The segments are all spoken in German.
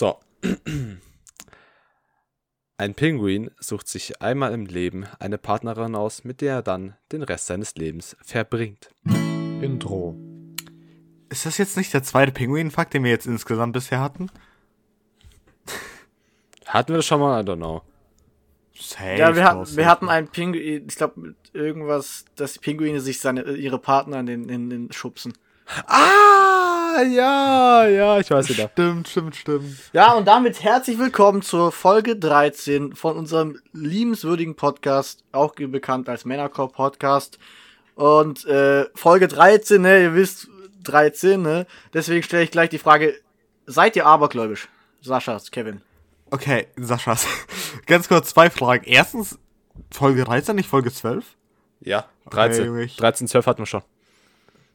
So. Ein Pinguin sucht sich einmal im Leben eine Partnerin aus, mit der er dann den Rest seines Lebens verbringt. Intro. Ist das jetzt nicht der zweite Pinguin-Fakt, den wir jetzt insgesamt bisher hatten? Hatten wir das schon mal? I don't know. Safe ja, wir, hatten, wir hatten einen Pinguin, ich glaube, irgendwas, dass die Pinguine sich seine, ihre Partner in den, in den schubsen. Ah, ja, ja, ich weiß wieder. Stimmt, stimmt, stimmt. Ja, und damit herzlich willkommen zur Folge 13 von unserem liebenswürdigen Podcast, auch bekannt als Männerkorb Podcast. Und äh, Folge 13, ne, ihr wisst, 13, ne? Deswegen stelle ich gleich die Frage, seid ihr abergläubisch? Sascha, Kevin. Okay, Sascha, ganz kurz zwei Fragen. Erstens, Folge 13, nicht Folge 12? Ja, 13. Okay, 13, 12 hatten wir schon.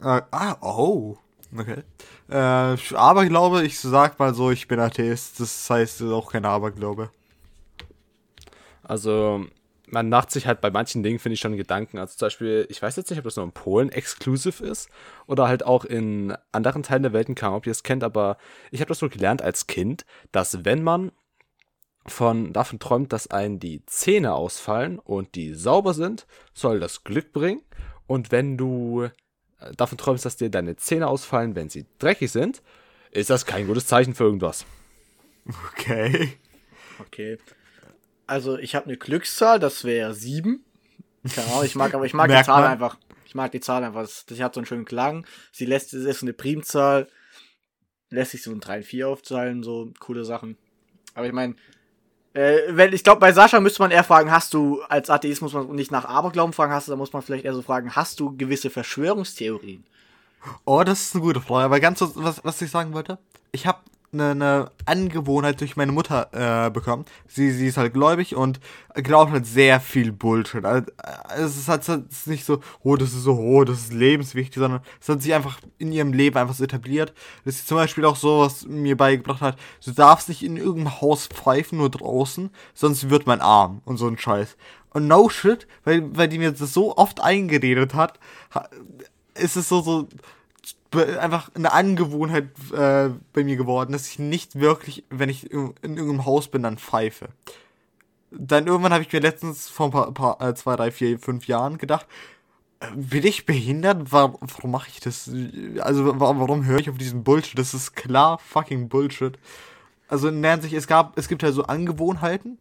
Äh, ah, oh. Okay. Äh, Aberglaube, ich sag mal so, ich bin Atheist. Das heißt auch kein Aberglaube. Also, man macht sich halt bei manchen Dingen, finde ich, schon Gedanken. Also zum Beispiel, ich weiß jetzt nicht, ob das nur in Polen exklusiv ist oder halt auch in anderen Teilen der Welt, kann, ob ihr es kennt, aber ich habe das so gelernt als Kind, dass wenn man von, davon träumt, dass einen die Zähne ausfallen und die sauber sind, soll das Glück bringen. Und wenn du davon träumst, dass dir deine Zähne ausfallen, wenn sie dreckig sind, ist das kein gutes Zeichen für irgendwas. Okay. Okay. Also ich habe eine Glückszahl, das wäre sieben. Keine Ahnung, ich mag, aber ich mag die Zahl man. einfach. Ich mag die Zahl einfach. Sie hat so einen schönen Klang. Sie lässt, es ist eine Primzahl. Lässt sich so ein 3 und 4 aufzahlen, so coole Sachen. Aber ich meine, äh, wenn, ich glaube, bei Sascha müsste man eher fragen, hast du, als Atheist muss man nicht nach Aberglauben fragen, hast du, da muss man vielleicht eher so fragen, hast du gewisse Verschwörungstheorien? Oh, das ist eine gute Frage. Aber ganz was, was ich sagen wollte, ich habe eine, eine Angewohnheit durch meine Mutter äh, bekommen. Sie, sie ist halt gläubig und glaubt halt sehr viel Bullshit. Also, es ist halt es ist nicht so, oh, das ist so, oh, das ist lebenswichtig, sondern es hat sich einfach in ihrem Leben einfach so etabliert. Das ist zum Beispiel auch so, was mir beigebracht hat, du darfst nicht in irgendeinem Haus pfeifen, nur draußen, sonst wird mein Arm und so ein Scheiß. Und no shit, weil, weil die mir das so oft eingeredet hat, ist es so, so, einfach eine Angewohnheit äh, bei mir geworden, dass ich nicht wirklich, wenn ich in, in irgendeinem Haus bin, dann pfeife. Dann irgendwann habe ich mir letztens vor ein paar, paar äh, zwei, drei, vier, fünf Jahren gedacht, äh, bin ich behindert? Warum, warum mache ich das? Also warum, warum höre ich auf diesen Bullshit? Das ist klar fucking Bullshit. Also in sich, es gab, es gibt halt so Angewohnheiten,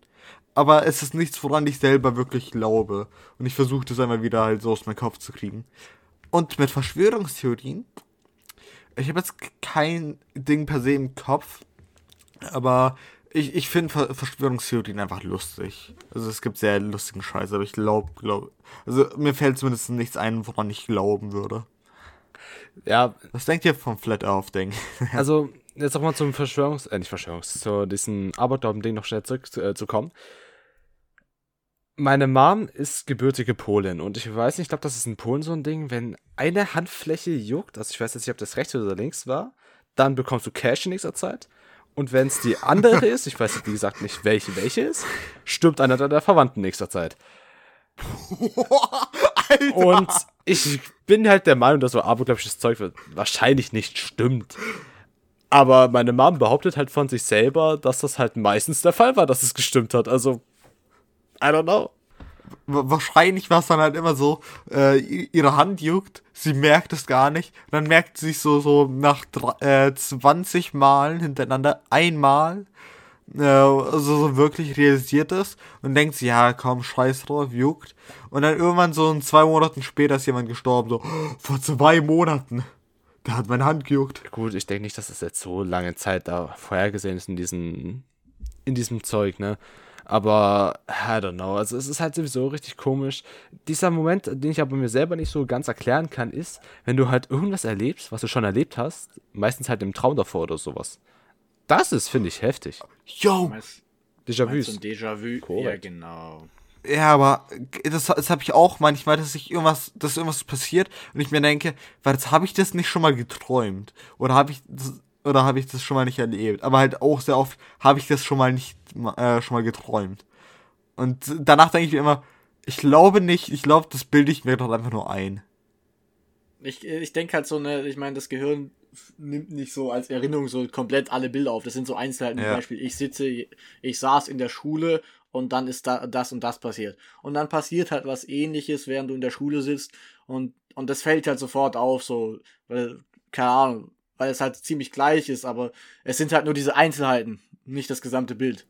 aber es ist nichts, woran ich selber wirklich glaube. Und ich versuche das einmal wieder halt so aus meinem Kopf zu kriegen. Und mit Verschwörungstheorien ich habe jetzt kein Ding per se im Kopf, aber ich, ich finde Verschwörungstheorien einfach lustig. Also es gibt sehr lustigen Scheiß, aber ich glaube, glaub, also mir fällt zumindest nichts ein, woran ich glauben würde. Ja. Was denkt ihr vom Flat Earth Ding? also, jetzt auch mal zum Verschwörungs-, äh, nicht Verschwörungs-, zu diesem Aberglauben-Ding noch schnell zurückzukommen. Äh, meine Mom ist gebürtige Polin und ich weiß nicht, ich glaube, das ist in Polen so ein Ding, wenn eine Handfläche juckt, also ich weiß jetzt nicht, ob das rechts oder links war, dann bekommst du Cash in nächster Zeit. Und wenn es die andere ist, ich weiß wie gesagt nicht, welche welche ist, stirbt einer deiner Verwandten in nächster Zeit. Alter. Und ich bin halt der Meinung, dass so abergläubisches Zeug wahrscheinlich nicht stimmt. Aber meine Mom behauptet halt von sich selber, dass das halt meistens der Fall war, dass es gestimmt hat. Also I don't know. Wahrscheinlich war es dann halt immer so, äh, ihre Hand juckt, sie merkt es gar nicht, dann merkt sie sich so, so nach äh, 20 Malen hintereinander einmal, äh, also so wirklich realisiert es und denkt sie, ja komm, scheiß drauf, juckt. Und dann irgendwann so in zwei Monaten später ist jemand gestorben, so, oh, vor zwei Monaten. Da hat meine Hand gejuckt. Gut, ich denke nicht, dass es jetzt so lange Zeit da vorhergesehen ist in diesem, in diesem Zeug, ne? Aber, I don't know. Also, es ist halt sowieso richtig komisch. Dieser Moment, den ich aber mir selber nicht so ganz erklären kann, ist, wenn du halt irgendwas erlebst, was du schon erlebt hast, meistens halt im Traum davor oder sowas. Das ist, finde ich, heftig. Yo! Déjà-vu. Déjà-vu, ja, genau. Ja, aber das, das habe ich auch manchmal, dass ich irgendwas, dass irgendwas passiert und ich mir denke, weil jetzt habe ich das nicht schon mal geträumt oder habe ich das, oder habe ich das schon mal nicht erlebt. Aber halt auch sehr oft habe ich das schon mal nicht äh, schon mal geträumt. Und danach denke ich mir immer, ich glaube nicht, ich glaube, das bilde ich mir doch einfach nur ein. Ich, ich denke halt so, ne, ich meine, das Gehirn nimmt nicht so als Erinnerung so komplett alle Bilder auf. Das sind so Einzelheiten, Ja. zum Beispiel, ich sitze, ich saß in der Schule und dann ist da das und das passiert. Und dann passiert halt was ähnliches, während du in der Schule sitzt und, und das fällt halt sofort auf, so, weil, keine Ahnung, weil es halt ziemlich gleich ist, aber es sind halt nur diese Einzelheiten, nicht das gesamte Bild.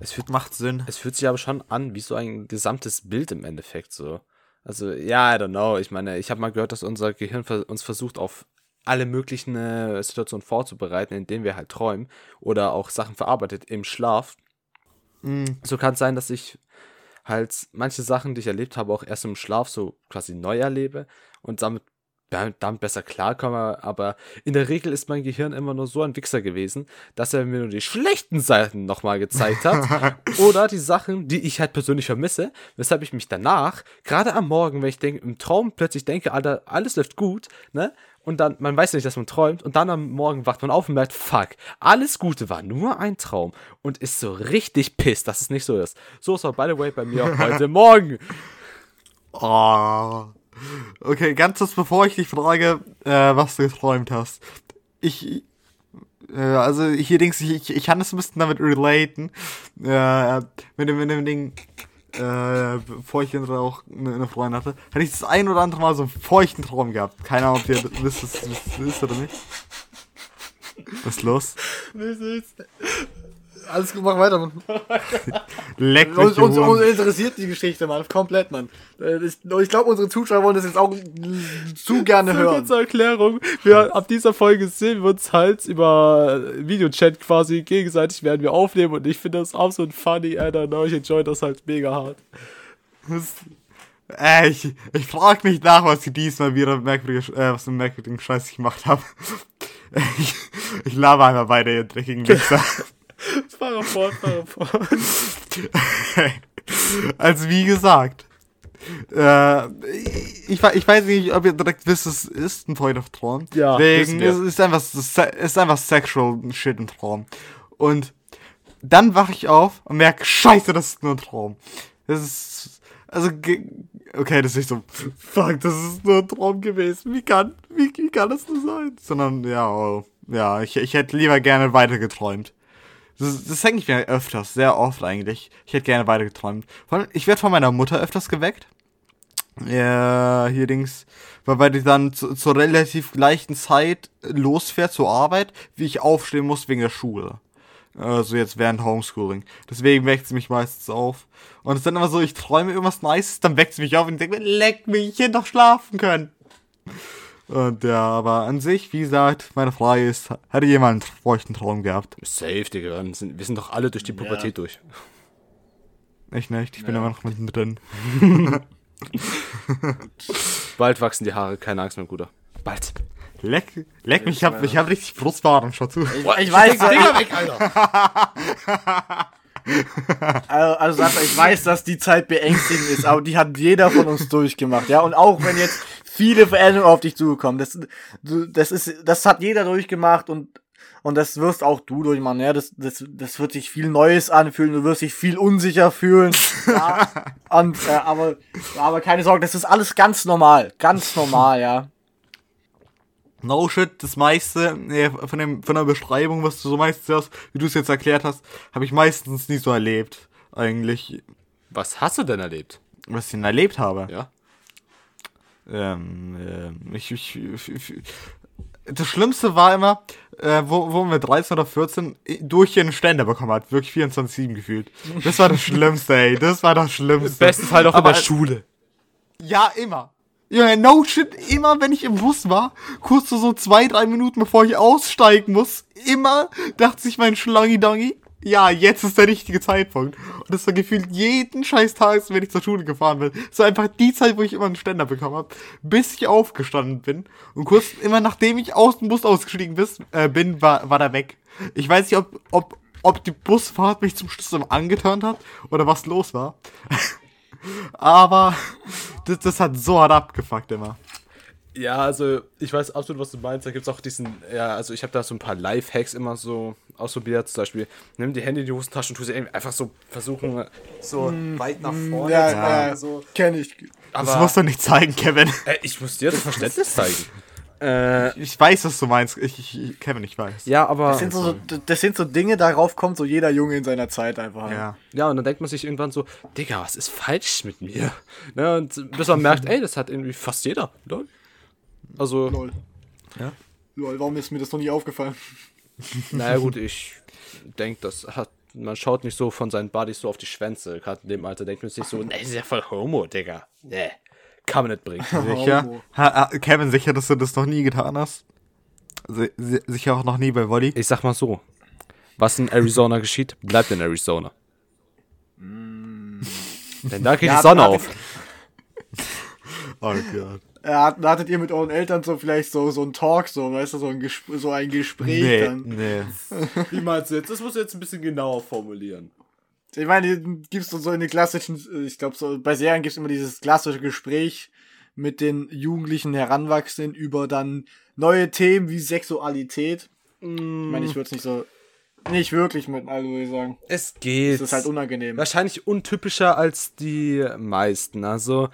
Es fühlt, Macht Sinn. es fühlt sich aber schon an wie so ein gesamtes Bild im Endeffekt so. Also, ja, I don't know. Ich meine, ich habe mal gehört, dass unser Gehirn uns versucht, auf alle möglichen äh, Situationen vorzubereiten, in denen wir halt träumen oder auch Sachen verarbeitet im Schlaf. So kann es sein, dass ich halt manche Sachen, die ich erlebt habe, auch erst im Schlaf so quasi neu erlebe und damit, damit besser klarkomme. Aber in der Regel ist mein Gehirn immer nur so ein Wichser gewesen, dass er mir nur die schlechten Seiten nochmal gezeigt hat oder die Sachen, die ich halt persönlich vermisse, weshalb ich mich danach, gerade am Morgen, wenn ich denke, im Traum plötzlich denke, Alter, alles läuft gut, ne? Und dann, man weiß ja nicht, dass man träumt. Und dann am Morgen wacht man auf und merkt, fuck, alles Gute war nur ein Traum. Und ist so richtig pisst, dass es nicht so ist. So ist auch, by the way, bei mir auch heute Morgen. Oh. Okay, ganz kurz bevor ich dich frage, äh, was du geträumt hast. Ich, äh, also hier denkst ich, ich, ich kann das ein bisschen damit relaten. Äh, mit dem, mit dem Ding, äh, bevor ich auch eine, Freundin hatte, hatte ich das ein oder andere Mal so einen feuchten Traum gehabt. Keine Ahnung, ob ihr wisst, was das ist oder nicht. Was ist los? Alles gut, mach weiter, Mann. Leck mich, Uns, uns, uns interessiert die Geschichte, Mann. Komplett, Mann. Äh, Ich, ich glaube, unsere Zuschauer wollen das jetzt auch zu gerne So, hören. Zur Erklärung, wir, ab dieser Folge sehen wir uns halt über Videochat quasi gegenseitig werden wir aufnehmen und ich finde das absolut funny, I don't know, ich enjoy das halt mega hart. Äh, ich, ich frag mich nach, was ich diesmal wieder merkwürdige, äh, was für merkwürdigen Scheiß ich gemacht habe. Ich, ich laber einfach weiter, ihr dreckigen Wichser. Fahr fort, fahr fort. also wie gesagt, äh, ich, ich weiß nicht, ob ihr direkt wisst, es ist ein Point of Traum. Ja, wir. es ist einfach, es ist einfach sexual shit ein Traum. Und dann wache ich auf und merke, scheiße, das ist nur ein Traum. Das ist, also, okay, das ist nicht so, fuck, das ist nur ein Traum gewesen. Wie kann, wie, wie kann das nur sein? Sondern, ja, oh, ja, ich, ich hätte lieber gerne weiter geträumt. Das, das denke ich mir öfters, sehr oft eigentlich. Ich hätte gerne weiter geträumt. Ich werde von meiner Mutter öfters geweckt. Ja, hier Dings, weil, weil die dann zu, zur relativ gleichen Zeit losfährt zur Arbeit, wie ich aufstehen muss wegen der Schule. Also jetzt während Homeschooling. Deswegen weckt sie mich meistens auf. Und es ist dann immer so, ich träume irgendwas Nices, dann weckt sie mich auf und ich denke mir, leck mich, ich hätte doch schlafen können. Und ja, aber an sich, wie gesagt, meine Frage ist, hatte jemand einen feuchten Traum gehabt? Safe, Digga, dann sind, wir sind doch alle durch die Pubertät durch. Ich nicht, ich bin immer noch mittendrin. Bald wachsen die Haare, keine Angst mehr, Guter. Bald. Leck, leck mich, ich hab, ich hab richtig Brustwarm, schau zu. Ich, ich weiß, Finger weg, Alter! also, also Sascha, ich weiß, dass die Zeit beängstigend ist, aber die hat jeder von uns durchgemacht, ja. Und auch wenn jetzt viele Veränderungen auf dich zugekommen, das, das ist, das hat jeder durchgemacht und und das wirst auch du durchmachen, ja. Das, das, das wird sich viel Neues anfühlen, du wirst dich viel unsicher fühlen. Ja. Und, äh, aber, aber keine Sorge, das ist alles ganz normal, ganz normal, ja. No shit, das meiste äh, von, dem, von der Beschreibung, was du so meistens hörst, wie du es jetzt erklärt hast, habe ich meistens nie so erlebt. Eigentlich, Was hast du denn erlebt? was ich denn erlebt habe. Ja? Ähm, ähm, ich, ich, ich, ich, das Schlimmste war immer, äh, wo, wo wir 13 oder 14 durch einen Ständer bekommen hat. Wirklich 24-7 gefühlt. Das war das Schlimmste, ey. Das war das Schlimmste. Im besten Fall auch Aber- in der Schule. Ja, immer. Ja, no shit, immer wenn ich im Bus war, kurz so, zwei, drei Minuten bevor ich aussteigen muss, immer dachte sich mein Schlangi-Dongi, ja, jetzt ist der richtige Zeitpunkt. Und das war gefühlt jeden scheiß Tag, wenn ich zur Schule gefahren bin. So einfach die Zeit, wo ich immer einen Ständer bekommen habe, bis ich aufgestanden bin. Und kurz immer nachdem ich aus dem Bus ausgestiegen bis, äh, bin, war, war der weg. Ich weiß nicht, ob, ob, ob die Busfahrt mich zum Schluss angeturnt hat oder was los war. Aber das, das hat so hart abgefuckt immer. Ja, also ich weiß absolut, was du meinst. Da gibt es auch diesen, ja, also ich habe da so ein paar Live-Hacks immer so ausprobiert. Zum Beispiel, nimm die Hände in die Hosentasche und tu sie irgendwie einfach so versuchen, so weit nach vorne Ja, zu ja, so. kenn ich. Das Aber musst du nicht zeigen, Kevin. äh, ich muss dir das Verständnis zeigen. Äh, Ich weiß, was du meinst. Ich, ich, Kevin, ich weiß. ja, aber. Das sind so, das sind so Dinge, darauf kommt so jeder Junge in seiner Zeit einfach. Ja. Ja, und dann denkt man sich irgendwann so, Digga, was ist falsch mit mir? Ne, und bis man merkt, ey, das hat irgendwie fast jeder. Lol. Also, Lol. Ja. Lol, warum ist mir das noch nie aufgefallen? naja gut, ich denke, das hat, man schaut nicht so von seinen Buddies so auf die Schwänze. Gerade in dem Alter denkt man sich so, nee, ist ja voll Homo, Digga. Nee, kann man nicht bringen. Sicher? Ha, ha, Kevin, sicher, dass du das noch nie getan hast? Si si sicher auch noch nie bei Volley? Ich sag mal so, was in Arizona geschieht, bleibt in Arizona. Denn da geht Ja, die Sonne hattet- auf. Oh Gott. Hat- hattet ihr mit euren Eltern so vielleicht so, so ein Talk, so, weißt du, so ein, Gesp so ein Gespräch Nee, dann? nee. Wie meinst du jetzt? Das musst du jetzt ein bisschen genauer formulieren. Ich meine, gibst du so in den klassischen, ich glaube, so bei Serien gibt's immer dieses klassische Gespräch mit den jugendlichen Heranwachsenden über dann neue Themen wie Sexualität. Ich meine, ich würde es nicht so, nicht wirklich mit, also würde ich sagen. Es geht. Das ist halt unangenehm. wahrscheinlich untypischer als die meisten. Also,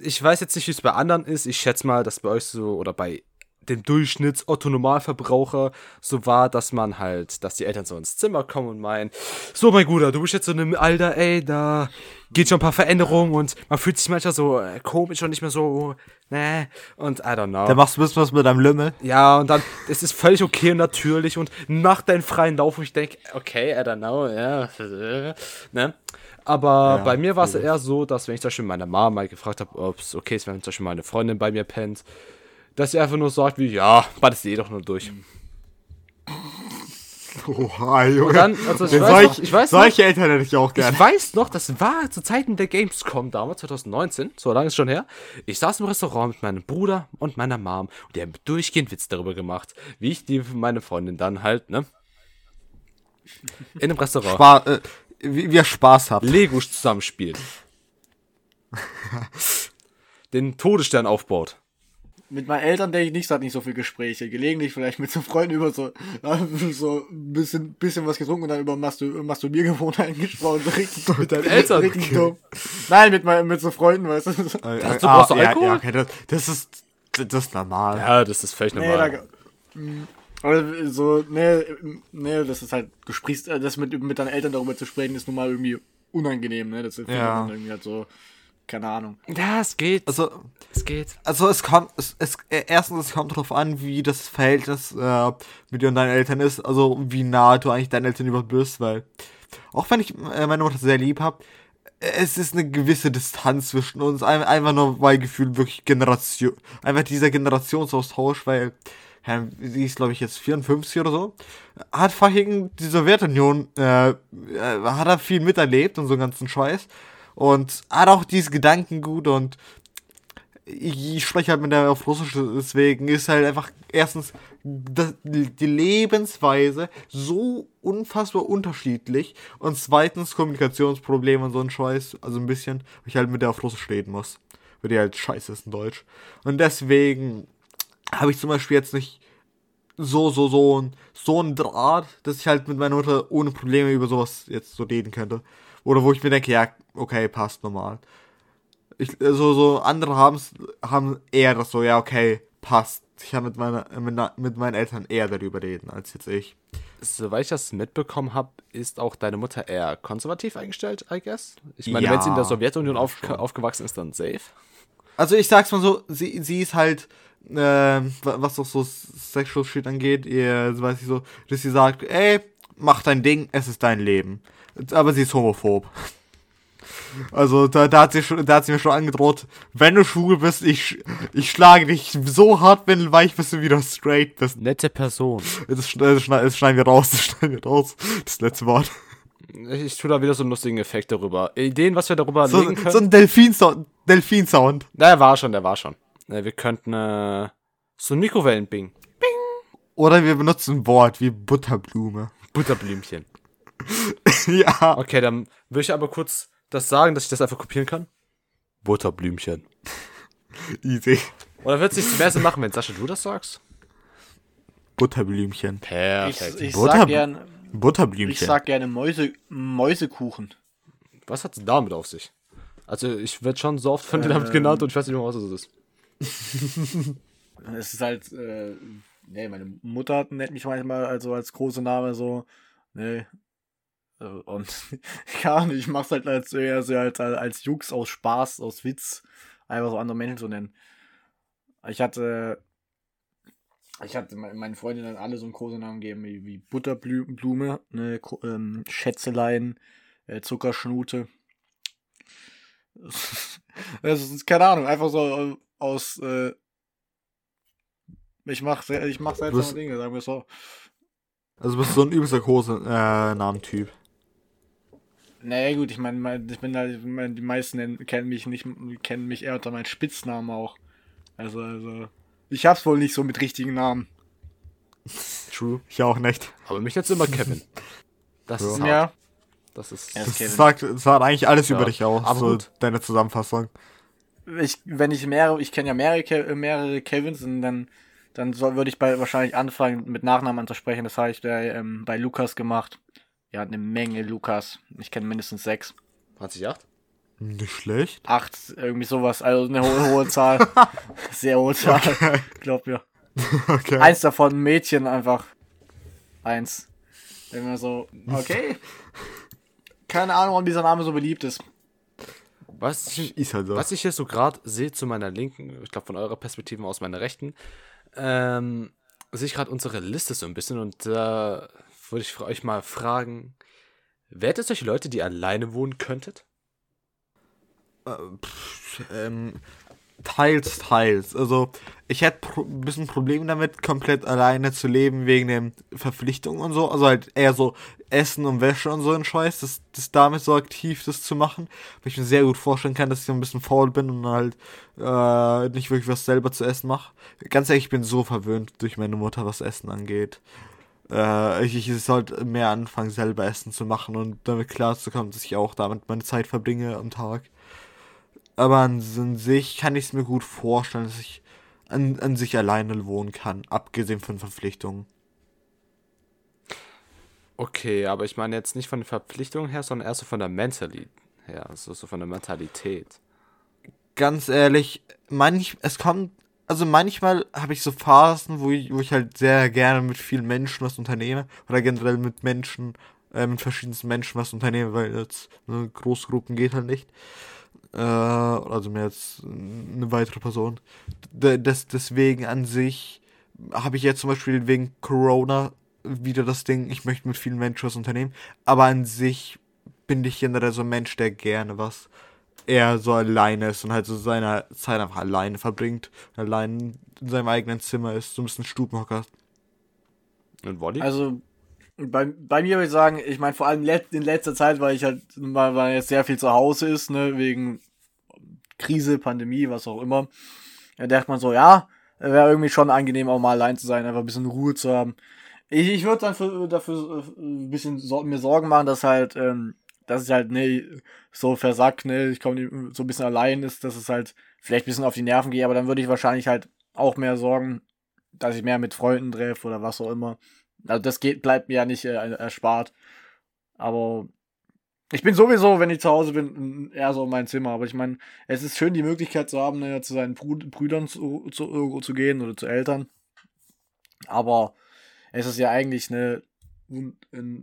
ich weiß jetzt nicht, wie es bei anderen ist. Ich schätze mal, dass bei euch so oder bei dem Durchschnitts Otto Normalverbraucher so war, dass man halt, dass die Eltern so ins Zimmer kommen und meinen, so mein Guter, du bist jetzt so in einem Alter, ey, da geht schon ein paar Veränderungen und man fühlt sich manchmal so äh, komisch und nicht mehr so, ne, und I don't know. Da machst du ein bisschen was mit deinem Lümmel. Ja, und dann, es ist völlig okay und natürlich und mach deinen freien Lauf, wo ich denke, okay, I don't know, ja, ne? Aber Ja, bei mir war es eher so, dass wenn ich zum Beispiel meine Mama mal gefragt habe, ob es okay ist, wenn zum Beispiel meine Freundin bei mir pennt, dass sie einfach nur sagt wie, ja, bad ist eh doch nur durch. Oha, Junge. Und dann, also ich weiß solch, noch, ich weiß solche Eltern hätte ich auch gerne. Ich weiß noch, das war zu Zeiten der Gamescom damals, 2019, so lange ist schon her. Ich saß im Restaurant mit meinem Bruder und meiner Mom und die haben durchgehend Witz darüber gemacht, wie ich die meine Freundin dann halt, ne? In einem Restaurant Spaß, äh, wie, ihr Spaß habt. Lego zusammenspielt. Den Todesstern aufbaut. Mit meinen Eltern denke ich nicht, es hat nicht so viele Gespräche. Gelegentlich vielleicht mit so Freunden über so, ja, so ein bisschen, bisschen was getrunken und dann über Mastur Masturbiergewohnheiten gesprochen. So richtig, mit deinen Eltern? Richtig dumm. Nein, mit, mein, mit so Freunden, weißt du. Äh, du brauchst ja, Alkohol? Ja, okay, das, das ist das ist normal. Ja, das ist völlig Nee, normal. da, Mm, aber so, nee, nee, das ist halt Gesprächs, äh, das mit, mit deinen Eltern darüber zu sprechen, ist nun mal irgendwie unangenehm, ne? Das findet Ja. irgendwie halt so, keine Ahnung. ja, es geht. Also, es geht. also es kommt, es, es, erstens, es kommt darauf an, wie das Verhältnis äh, mit dir und deinen Eltern ist, also wie nah du eigentlich deinen Eltern überhaupt bist, weil auch wenn ich äh, meine Mutter sehr lieb habe, es ist eine gewisse Distanz zwischen uns, ein- einfach nur weil Gefühl wirklich Generation, einfach dieser Generationsaustausch, weil ja, sie ist glaube ich jetzt 54 oder so, hat fucking die Sowjetunion, äh, äh, hat er viel miterlebt und so einen ganzen Scheiß und hat auch dieses Gedankengut und ich, spreche halt mit der auf Russisch, deswegen ist halt einfach erstens die Lebensweise so unfassbar unterschiedlich und zweitens Kommunikationsprobleme und so ein Scheiß, also ein bisschen, weil ich halt mit der auf Russisch reden muss, weil die halt scheiße ist in Deutsch. Und deswegen habe ich zum Beispiel jetzt nicht so, so, so ein, so ein Draht, dass ich halt mit meiner Mutter ohne Probleme über sowas jetzt so reden könnte. Oder wo ich mir denke, ja, okay, passt normal. Ich, so, so andere haben's, haben eher das so, ja, okay, passt. Ich kann mit, meiner, mit, mit meinen Eltern eher darüber reden, als jetzt ich. Soweit ich das mitbekommen habe, ist auch deine Mutter eher konservativ eingestellt, I guess. Ich meine, wenn sie in der Ja, Sowjetunion auf, aufgewachsen ist, dann safe. Also ich sag's mal so, sie, sie ist halt, wa- was doch so Sexual Shit angeht, ihr, weiß ich so, dass sie sagt, ey, mach dein Ding, es ist dein Leben. Aber sie ist homophob. Also da, da, hat sie schon, da hat sie mir schon angedroht, wenn du schwul bist, ich, ich schlage dich so hart windelweich, bis du wieder straight bist. Nette Person. Das, das, das schneiden wir raus, das schneiden wir raus. Das letzte Wort. Ich tue da wieder so einen lustigen Effekt darüber. Ideen, was wir darüber So, legen können. so ein Delfin-Sound. Delfin-Sound. der war schon, der war schon. Wir könnten äh, so ein Mikrowellenbing. Oder wir benutzen ein Wort wie Butterblume. Butterblümchen. ja. Okay, dann will ich aber kurz das sagen, dass ich das einfach kopieren kann. Butterblümchen. Easy. Oder wird es sich mehr Sinn machen, wenn Sascha du das sagst? Butterblümchen. Ich, Perfekt. ich Butter- sag gern, ich Butterblümchen. sag gerne Mäuse, Mäusekuchen. Was hat es damit auf sich? Also, ich werde schon so oft von dir damit genannt und ich weiß nicht mehr, was es ist. es ist halt, äh, nee, meine Mutter nennt mich manchmal also als große Name so, ne. Äh, und ja, ich mach's halt als eher so als, als Jux aus Spaß, aus Witz, einfach so andere Menschen zu nennen. Ich hatte, ich hatte meinen Freundinnen alle so einen Kosenamen gegeben, wie, wie Butterblume, ne, ähm, Schätzelein, äh, Zuckerschnute. das ist, keine Ahnung, einfach so aus, äh, ich mach, ich mach seltsame Dinge, sagen wir so. Also bist du so ein übelster Kosenamentyp. Äh, naja, gut, ich meine, ich bin halt, die meisten kennen mich nicht, kennen mich eher unter meinen Spitznamen auch. Also, also, ich hab's wohl nicht so mit richtigen Namen. True. Ich auch nicht. Aber mich jetzt immer Kevin. Das ist hart. Ja. Das ist. Das, das, sagt, das sagt eigentlich alles ja. über dich aus. Aber so gut. deine Zusammenfassung. Ich, wenn ich mehrere, ich kenne ja mehrere, mehrere Kevins und dann, dann soll, würde ich bei, wahrscheinlich anfangen mit Nachnamen anzusprechen. Das habe ich bei, ähm, bei Lukas gemacht. Ja, eine Menge Lukas. Ich kenne mindestens sechs. Hat sich acht? Nicht schlecht. Acht, irgendwie sowas. Also eine hohe, hohe Zahl. Sehr hohe Zahl. Okay. Glaub mir. Okay. Eins davon, Mädchen einfach. Eins. Immer so, okay. Keine Ahnung, warum dieser Name so beliebt ist. Was ich, ist halt so. was ich hier so gerade sehe zu meiner Linken, ich glaube von eurer Perspektive aus meiner Rechten, ähm, sehe ich gerade unsere Liste so ein bisschen und da äh, würde ich euch mal fragen, wärt ihr solche Leute, die alleine wohnen könntet? Äh, pff, ähm, teils, teils. Also, ich hätte ein bisschen Probleme damit, komplett alleine zu leben, wegen den Verpflichtungen und so. Also halt eher so Essen und Wäsche und so ein Scheiß, das, das damit so aktiv das zu machen. Weil ich mir sehr gut vorstellen kann, dass ich so ein bisschen faul bin und halt äh, nicht wirklich was selber zu essen mache. Ganz ehrlich, ich bin so verwöhnt durch meine Mutter, was Essen angeht. Äh, ich, ich sollte mehr anfangen, selber Essen zu machen und damit klarzukommen, dass ich auch damit meine Zeit verbringe am Tag. Aber an, sich kann ich es mir gut vorstellen, dass ich an, an sich alleine wohnen kann, abgesehen von Verpflichtungen. Okay, aber ich meine jetzt nicht von den Verpflichtungen her, sondern erst so von der Mentalität her, also so von der Mentalität. Ganz ehrlich, manch, es kommt, also manchmal habe ich so Phasen, wo ich, wo ich halt sehr gerne mit vielen Menschen was unternehme oder generell mit Menschen, äh, mit verschiedensten Menschen was unternehme, weil jetzt ne, Großgruppen geht halt nicht äh, also mehr als eine weitere Person. Das, deswegen an sich habe ich jetzt zum Beispiel wegen Corona wieder das Ding, ich möchte mit vielen Menschen was unternehmen, aber an sich bin ich generell so ein Mensch, der gerne was eher so alleine ist und halt so seine Zeit einfach alleine verbringt, allein in seinem eigenen Zimmer ist, so ein bisschen Stubenhocker. Und Wolli? Also bei, bei mir würde ich sagen, ich meine, vor allem in letzter Zeit, weil ich halt, weil, weil jetzt sehr viel zu Hause ist, ne, wegen Krise, Pandemie, was auch immer. Da dachte man so, ja, wäre irgendwie schon angenehm, auch mal allein zu sein, einfach ein bisschen Ruhe zu haben. Ich, ich würde dann für, dafür äh, ein bisschen so, mir Sorgen machen, dass halt, ähm, dass ich halt, ne, so versack, ne, ich komme so ein bisschen allein ist, dass es halt vielleicht ein bisschen auf die Nerven gehe, aber dann würde ich wahrscheinlich halt auch mehr sorgen, dass ich mehr mit Freunden treffe oder was auch immer. Also das geht, bleibt mir ja nicht äh, erspart. Aber ich bin sowieso, wenn ich zu Hause bin, eher so in mein Zimmer. Aber ich meine, es ist schön, die Möglichkeit zu haben, ne, zu seinen Brüdern zu, zu, zu gehen oder zu Eltern. Aber es ist ja eigentlich eine,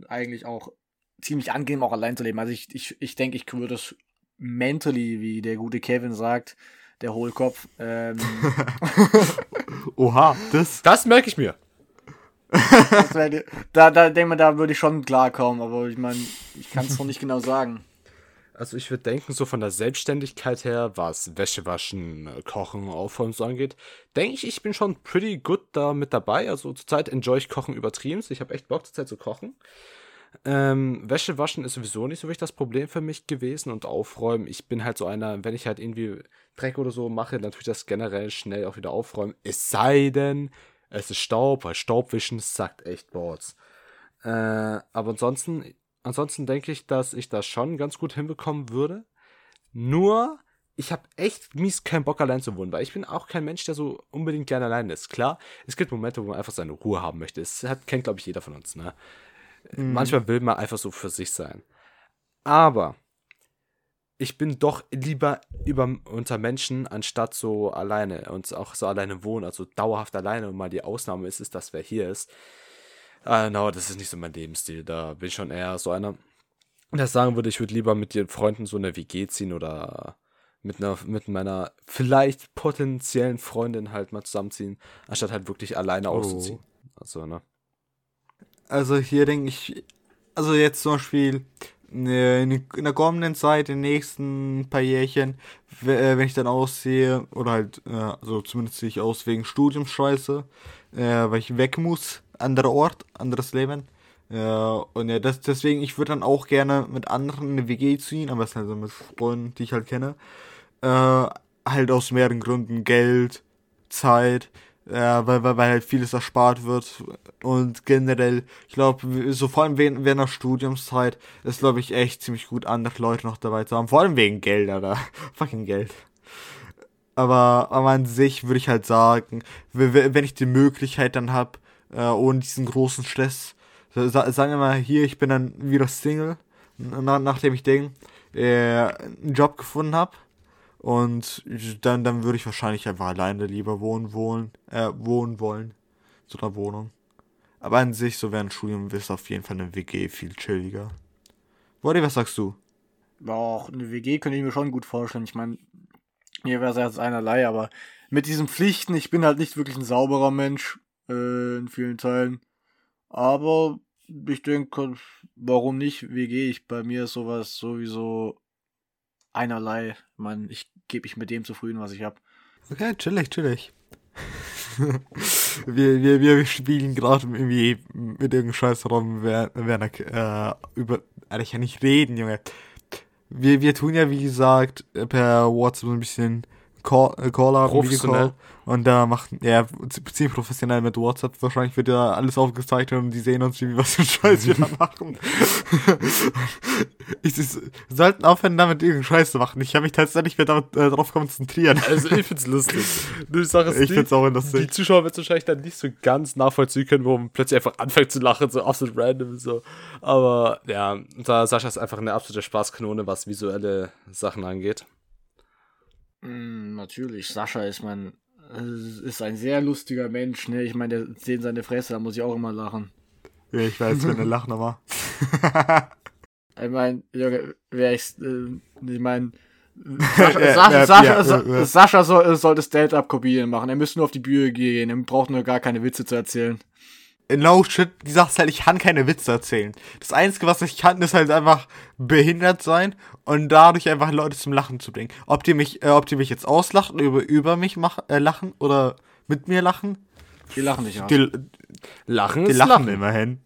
eigentlich auch ziemlich angenehm, auch allein zu leben. Also ich, ich, ich denke, ich würde es mentally, wie der gute Kevin sagt, der Hohlkopf. Ähm, Oha, das. Das merke ich mir da, da denke ich da würde ich schon klarkommen, aber ich meine, ich kann es noch nicht genau sagen. Also ich würde denken, so von der Selbstständigkeit her, was Wäsche waschen, Kochen, Aufräumen so angeht, denke ich, ich bin schon pretty good da mit dabei. Also zurzeit enjoy ich Kochen übertrieben. Ich habe echt Bock zurzeit zu kochen. Ähm, Wäsche waschen ist sowieso nicht so wirklich das Problem für mich gewesen und aufräumen. Ich bin halt so einer, wenn ich halt irgendwie Dreck oder so mache, dann tue ich das generell schnell auch wieder aufräumen. Es sei denn, es ist Staub, weil Staubwischen sagt echt Boards. Äh, aber ansonsten, ansonsten denke ich, dass ich das schon ganz gut hinbekommen würde. Nur, ich habe echt mies keinen Bock allein zu wohnen, weil ich bin auch kein Mensch, der so unbedingt gerne allein ist. Klar, es gibt Momente, wo man einfach seine Ruhe haben möchte. Das kennt, glaube ich, jeder von uns. Ne? Mhm. Manchmal will man einfach so für sich sein. Aber ich bin doch lieber über, unter Menschen, anstatt so alleine und auch so alleine wohnen, also dauerhaft alleine und mal die Ausnahme ist, ist, dass wer hier ist. Äh, no, das ist nicht so mein Lebensstil. Da bin ich schon eher so einer, der sagen würde, ich würde lieber mit den Freunden so eine WG ziehen oder mit einer, mit meiner vielleicht potenziellen Freundin halt mal zusammenziehen, anstatt halt wirklich alleine Oh. auszuziehen. Also, ne? Also hier denke ich, also jetzt zum Beispiel ne, in der kommenden Zeit, in den nächsten paar Jährchen, äh, wenn ich dann aussehe, oder halt, äh, also zumindest sehe ich aus wegen Studiumsscheiße, äh, weil ich weg muss, anderer Ort, anderes Leben. Und ja, das, deswegen, ich würde dann auch gerne mit anderen in eine WG ziehen, aber es ist halt so mit Freunden, die ich halt kenne. Äh, halt aus mehreren Gründen, Geld, Zeit, äh, weil, weil, weil halt vieles erspart wird und generell, ich glaube, so vor allem während, während der Studiumszeit ist, glaube ich, echt ziemlich gut, andere Leute noch dabei zu haben, vor allem wegen Geld, Alter, fucking Geld. Aber, aber an sich würde ich halt sagen, wenn ich die Möglichkeit dann habe, äh, ohne diesen großen Stress, sa sagen wir mal hier, ich bin dann wieder Single, na nachdem ich den, äh, einen Job gefunden habe. Und dann, dann würde ich wahrscheinlich einfach alleine lieber wohnen wollen, äh, wohnen wollen. So einer Wohnung. Aber an sich, so während Studium ist auf jeden Fall eine WG viel chilliger. Wody, was sagst du? Auch eine WG könnte ich mir schon gut vorstellen. Ich meine, mir wäre es jetzt einerlei, aber mit diesen Pflichten, ich bin halt nicht wirklich ein sauberer Mensch äh, in vielen Teilen. Aber ich denke, warum nicht WG? Ich, bei mir ist sowas sowieso einerlei. Ich meine, ich gebe mich mit dem zufrieden, was ich habe. Okay, chillig, chillig. wir, wir, wir spielen gerade irgendwie mit irgendeinem Scheiß rum, während äh, über. Alter, ich kann nicht reden, Junge. Wir, wir tun ja, wie gesagt, per WhatsApp so ein bisschen Call, äh, Call Professionell. Und da macht er ziemlich professionell mit WhatsApp. Wahrscheinlich wird ja alles aufgezeichnet und die sehen uns, wie was für Scheiß wir da machen. ich, ich, sollten aufhören, damit irgendeinen Scheiß zu machen. Ich kann mich tatsächlich mehr damit, äh, darauf konzentrieren. Also ich find's lustig. Die Sache ist Ich die, find's auch die lustig. Zuschauer wird wahrscheinlich dann nicht so ganz nachvollziehen können, warum man plötzlich einfach anfängt zu lachen, so absolut random so. Aber ja, da Sascha ist einfach eine absolute Spaßkanone, was visuelle Sachen angeht. Mm, natürlich, Sascha ist mein äh, ist ein sehr lustiger Mensch, ne? Ich meine, der sehen seine Fresse, da muss ich auch immer lachen. Ja, ich weiß, wenn er lacht, aber. Ich meine, Junge, wer ich, äh, ich meine, Sascha, Sascha, Sascha, ja, Sa- ja. Sascha soll, sollte Stand-up-Kopien machen. Er müsste nur auf die Bühne gehen. Er braucht nur gar keine Witze zu erzählen. No shit, die Sache ist halt, ich kann keine Witze erzählen. Das Einzige, was ich kann, ist halt einfach behindert sein und dadurch einfach Leute zum Lachen zu bringen. Ob die mich, äh, ob die mich jetzt auslachen, über, über mich mach, äh, lachen oder mit mir lachen, Die lachen nicht aus. die, Lachen die ist lachen, Lachen. immerhin.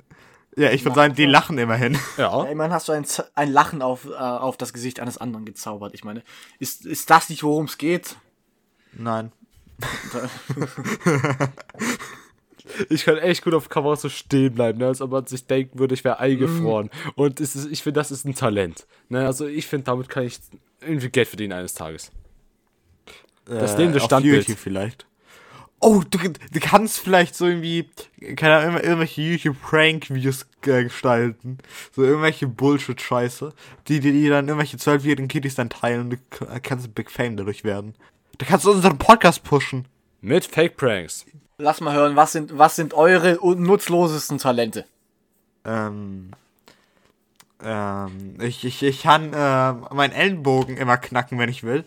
Ja, ich würde sagen, die lachen immerhin. Ja. Ja, immerhin hast du ein, Z- ein Lachen auf, äh, auf das Gesicht eines anderen gezaubert. Ich meine, ist, ist das nicht, worum es geht? Nein. Ich kann echt gut auf Kamera so stehen bleiben, ne? als ob man sich denken würde, ich wäre eingefroren. Und es ist, ich finde, das ist ein Talent. Ne? Also ich finde, damit kann ich irgendwie Geld verdienen eines Tages. Das lebende Äh, auf Standbild. YouTube vielleicht. Oh, du, du kannst vielleicht so irgendwie, keine Ahnung, immer- irgendwelche YouTube-Prank-Videos äh, gestalten. So irgendwelche Bullshit-Scheiße, die, die, die dann irgendwelche zwölfjährigen Kiddies dann teilen und du kannst Big Fame dadurch werden. Da kannst du unseren Podcast pushen. Mit Fake Pranks. Lass mal hören, was sind, was sind eure nutzlosesten Talente? Ähm, ähm, ich, ich, ich kann äh, meinen Ellenbogen immer knacken, wenn ich will.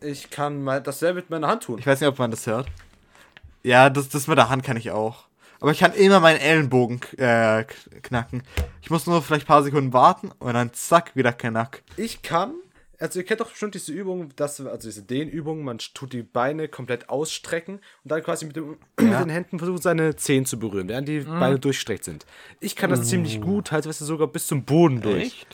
Ich kann mal dasselbe mit meiner Hand tun. Ich weiß nicht, ob man das hört. Ja, das, das mit der Hand kann ich auch. Aber ich kann immer meinen Ellenbogen äh, knacken. Ich muss nur vielleicht ein paar Sekunden warten und dann zack, wieder knack. Ich kann, also ihr kennt doch bestimmt diese Übung, dass, also diese Dehnübung, man tut die Beine komplett ausstrecken und dann quasi mit, dem, mit den Händen versucht, seine Zehen zu berühren, während die Beine durchgestreckt sind. Ich kann das ziemlich gut, teilweise sogar bis zum Boden durch.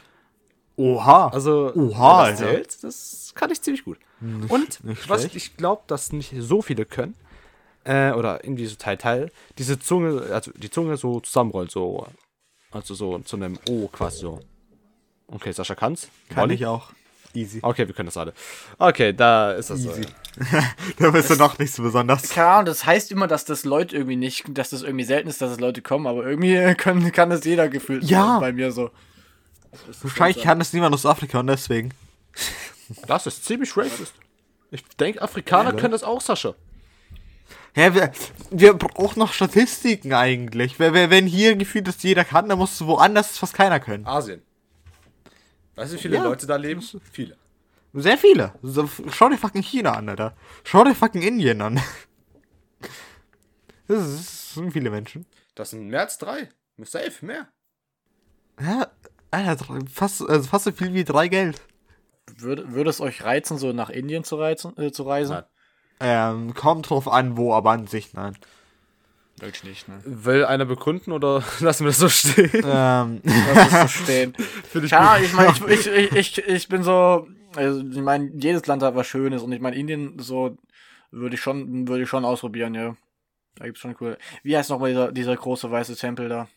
Oha. Also, Oha, das zählt, das kann ich ziemlich gut. und nicht was schlecht. ich glaube, dass nicht so viele können, äh, oder irgendwie so Teil, Teil, diese Zunge, also die Zunge so zusammenrollen, so, also so zu einem O quasi so. Okay, Sascha kann's. kann Molly? ich auch. Easy. Okay, wir können das alle. Okay, da ist das Easy. so. Da bist du noch nicht so besonders. Keine Ahnung, das heißt immer, dass das Leute irgendwie nicht, dass das irgendwie selten ist, dass es Leute kommen, aber irgendwie können, kann das jeder gefühlt Ja. bei mir so. Wahrscheinlich kann es niemand aus Afrika und deswegen. Das ist ziemlich racist. Ich denke, Afrikaner Ja, ne? können das auch, Sascha. Hä, wir, wir brauchen noch Statistiken eigentlich. Wenn hier gefühlt das jeder kann, dann muss woanders das fast keiner können. Asien. Weißt du, wie viele Ja. Leute da leben? Viele. Sehr viele. So, schau dir fucking China an, Alter. Schau dir fucking Indien an. Das, ist, das sind viele Menschen. Das sind mehr als drei. Safe, mehr. Ja, Alter, fast, also fast so viel wie drei Geld. Würde, würde es euch reizen, so nach Indien zu, reizen, äh, zu reisen? Nein. Ähm, kommt drauf an, wo, aber an sich nein. Wirklich nicht, ne? Will einer begründen oder lassen wir das so stehen? ähm, Das ist so stehen. Finde ich Ja, gut. ich meine, ich, ich, ich, ich, bin so, also ich meine, jedes Land hat was Schönes und ich meine, Indien so würde ich schon, würde ich schon ausprobieren, ja. Da gibt's schon cool. Wie heißt nochmal dieser, dieser große weiße Tempel da?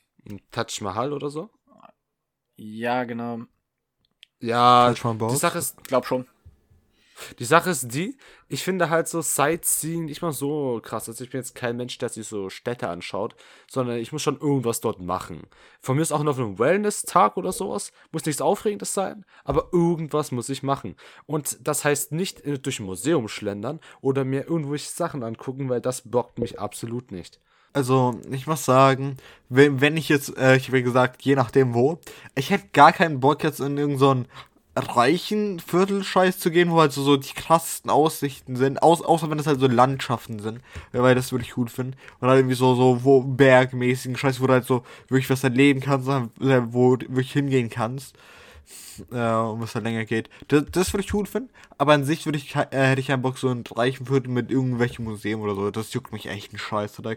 Taj Mahal oder so? Ja, genau. Ja, Taj Mahal. die Sache ist, Glaub schon. Die Sache ist die, ich finde halt so Sightseeing nicht mal so krass. Also ich bin jetzt kein Mensch, der sich so Städte anschaut, sondern ich muss schon irgendwas dort machen. Von mir ist auch noch ein Wellness-Tag oder sowas. Muss nichts Aufregendes sein, aber irgendwas muss ich machen. Und das heißt nicht äh, durch ein Museum schlendern oder mir irgendwelche Sachen angucken, weil das bockt mich absolut nicht. Also, ich muss sagen, wenn, wenn ich jetzt, äh, ich habe gesagt, je nachdem wo, ich hätte gar keinen Bock jetzt in irgendeinen so reichen Viertelscheiß zu gehen, wo halt so, so die krassesten Aussichten sind, aus, außer wenn das halt so Landschaften sind, weil das würde ich gut finden. Und halt irgendwie so, so, wo bergmäßigen Scheiß, wo du halt so wirklich was erleben kannst, äh, wo du wirklich hingehen kannst. Äh, und was halt länger geht. Das, das würde ich gut finden, aber an sich würde ich, äh, hätte ich keinen Bock, so einen reichen Viertel mit irgendwelchen Museen oder so. Das juckt mich echt ein Scheiß. Oder?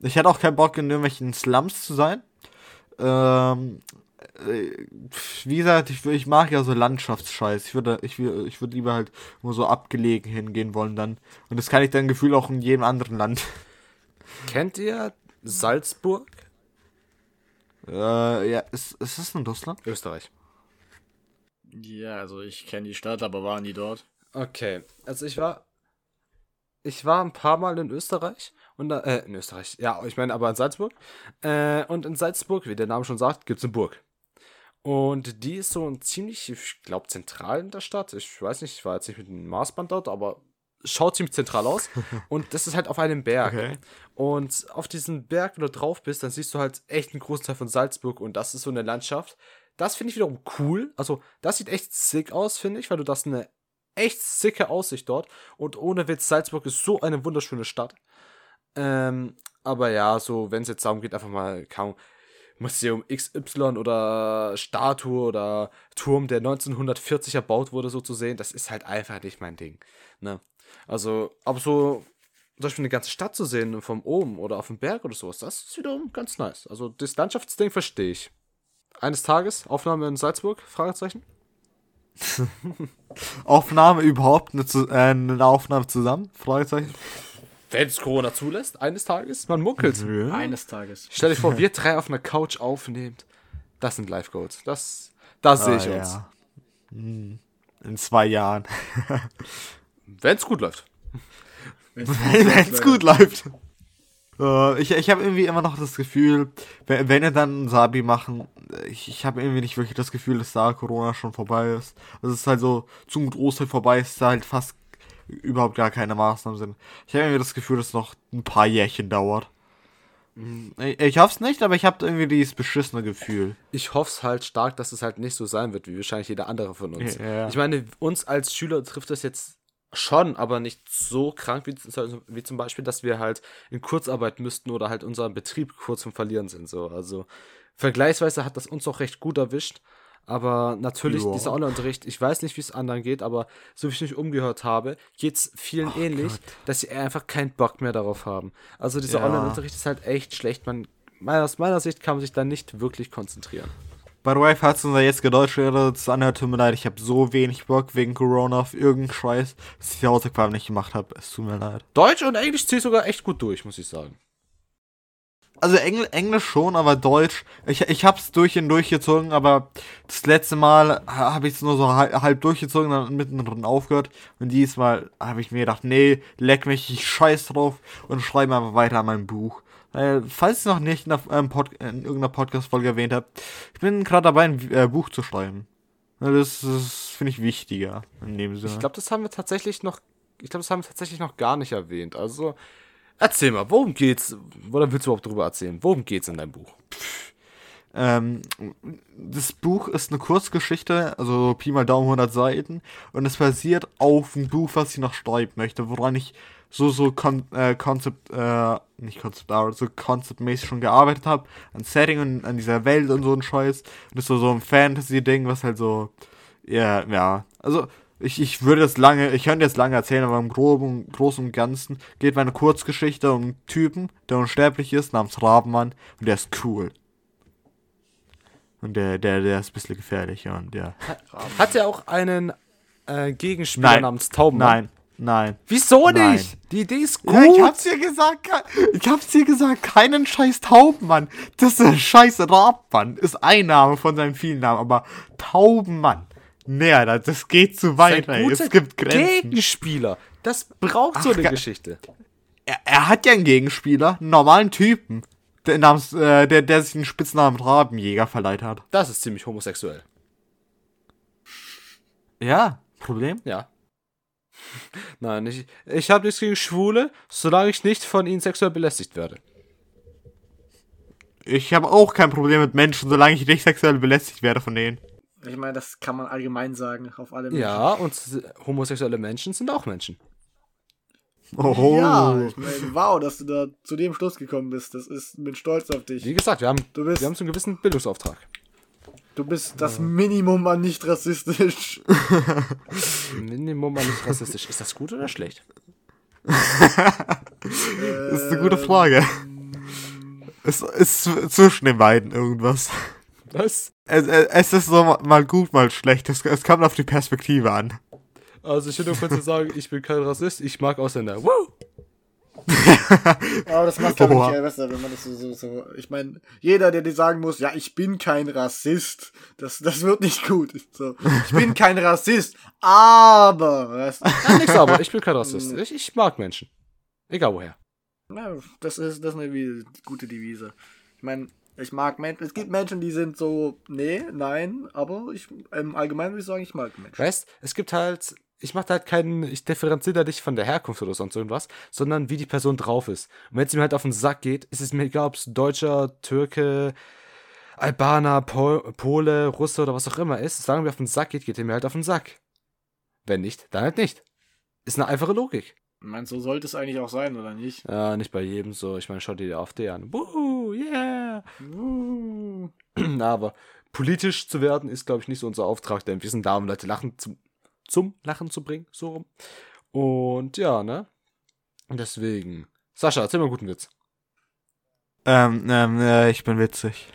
Ich hätte auch keinen Bock, in irgendwelchen Slums zu sein. Ähm, äh, wie gesagt, ich, ich mag ja so Landschaftsscheiß. Ich würde, ich, ich würde lieber halt nur so abgelegen hingehen wollen dann. Und das kann ich dann gefühlt auch in jedem anderen Land. Kennt ihr Salzburg? Äh, ja, ist, ist das in Russland? Österreich. Ja, also ich kenne die Stadt, aber waren die dort? Okay, also ich war. Ich war ein paar Mal in Österreich und da, äh, in Österreich, ja, ich meine aber in Salzburg. Äh, und in Salzburg, wie der Name schon sagt, gibt es eine Burg. Und die ist so ein ziemlich, ich glaube, zentral in der Stadt. Ich weiß nicht, ich war jetzt nicht mit dem Maßband dort, aber schaut ziemlich zentral aus. Und das ist halt auf einem Berg. Okay. Und auf diesem Berg, wenn du drauf bist, dann siehst du halt echt einen großen Teil von Salzburg und das ist so eine Landschaft. Das finde ich wiederum cool. Also, das sieht echt sick aus, finde ich, weil du das eine echt sicke Aussicht dort. Und ohne Witz, Salzburg ist so eine wunderschöne Stadt. Ähm, aber ja, so, wenn es jetzt darum geht, einfach mal kaum Museum XY oder Statue oder Turm, der 1940 erbaut wurde, so zu sehen, das ist halt einfach nicht mein Ding. Ne? Also, aber so zum Beispiel eine ganze Stadt zu sehen von oben oder auf dem Berg oder sowas, das ist wiederum ganz nice. Also das Landschaftsding verstehe ich. Eines Tages, Aufnahme in Salzburg? Fragezeichen? Aufnahme überhaupt? Eine, äh, eine Aufnahme zusammen? Fragezeichen. Wenn es Corona zulässt, eines Tages, man munkelt. Eines Tages. Stell dir vor, wir drei auf einer Couch aufnehmen. Das sind Live-Codes. Das, da sehe Ah, ich uns. ja. Hm. In zwei Jahren. Wenn es gut läuft. wenn es gut läuft. Äh, ich ich habe irgendwie immer noch das Gefühl, wenn, wenn wir dann ein Sabi machen, ich, ich habe irgendwie nicht wirklich das Gefühl, dass da Corona schon vorbei ist. Also es ist halt so zum Großteil vorbei, ist da halt fast überhaupt gar keine Maßnahmen sind. Ich habe irgendwie das Gefühl, dass es noch ein paar Jährchen dauert. Ich, ich hoffe es nicht, aber ich habe irgendwie dieses beschissene Gefühl. Ich hoffe es halt stark, dass es halt nicht so sein wird, wie wahrscheinlich jeder andere von uns. Ja, ja. Ich meine, uns als Schüler trifft das jetzt schon, aber nicht so krank wie, wie zum Beispiel, dass wir halt in Kurzarbeit müssten oder halt unseren Betrieb kurz zum Verlieren sind. So. Also vergleichsweise hat das uns auch recht gut erwischt. Aber natürlich, Ja. dieser Online-Unterricht, ich weiß nicht, wie es anderen geht, aber so wie ich mich umgehört habe, geht es vielen ähnlich, dass sie einfach keinen Bock mehr darauf haben. Also dieser Ja. Online-Unterricht ist halt echt schlecht. Man, aus meiner Sicht kann man sich da nicht wirklich konzentrieren. By the way, falls unser jetzt Deutsch das anhört, tut mir leid, ich habe so wenig Bock wegen Corona auf irgendeinen Scheiß, dass ich die Hausaufgaben nicht gemacht habe. Es tut mir leid. Deutsch und Englisch ziehe ich sogar echt gut durch, muss ich sagen. Also Engl Englisch schon, aber Deutsch, ich, ich hab's durch und durchgezogen, aber das letzte Mal ha- habe ich es nur so halb, durchgezogen, dann mittendrin aufgehört. Und diesmal habe ich mir gedacht, nee, leck mich, ich scheiß drauf und schreibe einfach weiter an meinem Buch. Weil, falls ich noch nicht in, einer Pod in irgendeiner Podcast-Folge erwähnt habe, ich bin gerade dabei, ein äh, Buch zu schreiben. Das, das finde ich wichtiger in dem Sinne. Ich glaube, das haben wir tatsächlich noch, ich glaube, das haben wir tatsächlich noch gar nicht erwähnt. Also, erzähl mal, worum geht's? Oder willst du überhaupt drüber erzählen? Worum geht's in deinem Buch? Ähm, das Buch ist eine Kurzgeschichte, also Pi mal Daumen 100 Seiten, und es basiert auf einem Buch, was ich noch schreiben möchte, woran ich so, so Kon äh, Concept, äh, nicht Concept Art, so Concept-mäßig schon gearbeitet habe, an Setting und an dieser Welt und so ein Scheiß. Und das ist so, so ein Fantasy-Ding, was halt so, ja, ja, also, ich, ich würde das lange, ich könnte jetzt lange erzählen, aber im Groben, Großen und Ganzen geht meine Kurzgeschichte um einen Typen, der unsterblich ist, namens Rabenmann, und der ist cool. Und der, der, der ist ein bisschen gefährlicher und der. Hat er auch einen äh, Gegenspieler Nein. namens Taubenmann? Nein. Nein. Wieso Nein. nicht? Die Idee ist gut. Ja, ich hab's dir gesagt, ich hab's dir gesagt, keinen scheiß Taubenmann. Das ist ein scheiß Rabmann. Ist ein Name von seinen vielen Namen, aber Taubenmann. Nee, das geht zu weit, ey. Es gibt Grenzen. Gegenspieler. Das braucht Ach, so eine Geschichte. Er, er, hat ja einen Gegenspieler, einen normalen Typen, der, namens, äh, der, der sich den Spitznamen Rabenjäger verleiht hat. Das ist ziemlich homosexuell. Ja, Problem? Ja. Nein, ich, ich habe nichts gegen Schwule, solange ich nicht von ihnen sexuell belästigt werde. Ich habe auch kein Problem mit Menschen, solange ich nicht sexuell belästigt werde von denen. Ich meine, das kann man allgemein sagen, auf alle Menschen. Ja, und homosexuelle Menschen sind auch Menschen. Oh. Ja, ich meine, wow, dass du da zu dem Schluss gekommen bist. Das ist, bin stolz auf dich. Wie gesagt, wir haben, du bist, wir haben so einen gewissen Bildungsauftrag. Du bist das Minimum an nicht rassistisch. Minimum an nicht rassistisch. Ist das gut oder schlecht? das ist eine gute Frage. Es ist zwischen den beiden irgendwas. Was? Es, es ist so mal gut, mal schlecht. Es, es kommt auf die Perspektive an. Also ich will nur kurz sagen, ich bin kein Rassist, ich mag Ausländer. Woo! Aber das macht glaube ich nicht besser, wenn man das so, so, so. Ich meine, jeder, der dir sagen muss, ja, ich bin kein Rassist, das, das wird nicht gut. So, ich bin kein Rassist, aber. Weißt du? ja, nix aber, ich bin kein Rassist. Ich, ich mag Menschen. Egal woher. Ja, das ist, das ist eine gute Devise. Ich meine, ich mag Menschen. Es gibt Menschen, die sind so, nee, nein, aber ich im Allgemeinen würde ich sagen, ich mag Menschen. Weißt, es gibt halt ich mache halt keinen, ich differenziere da nicht von der Herkunft oder sonst irgendwas, sondern wie die Person drauf ist. Und wenn es mir halt auf den Sack geht, ist es mir egal, ob es Deutscher, Türke, Albaner, Pol Pole, Russe oder was auch immer ist. Solange mir auf den Sack geht, geht er mir halt auf den Sack. Wenn nicht, dann halt nicht. Ist eine einfache Logik. Ich meine, so sollte es eigentlich auch sein, oder nicht? Ja, nicht bei jedem so. Ich meine, schau dir die AfD an. Wuhu, yeah. Wuhu. Aber politisch zu werden, ist, glaube ich, nicht so unser Auftrag, denn wir sind da, um Leute lachen zu, zum Lachen zu bringen, so rum. Und ja, ne? Deswegen. Sascha, erzähl mal einen guten Witz. Ähm, ähm, äh, ich bin witzig.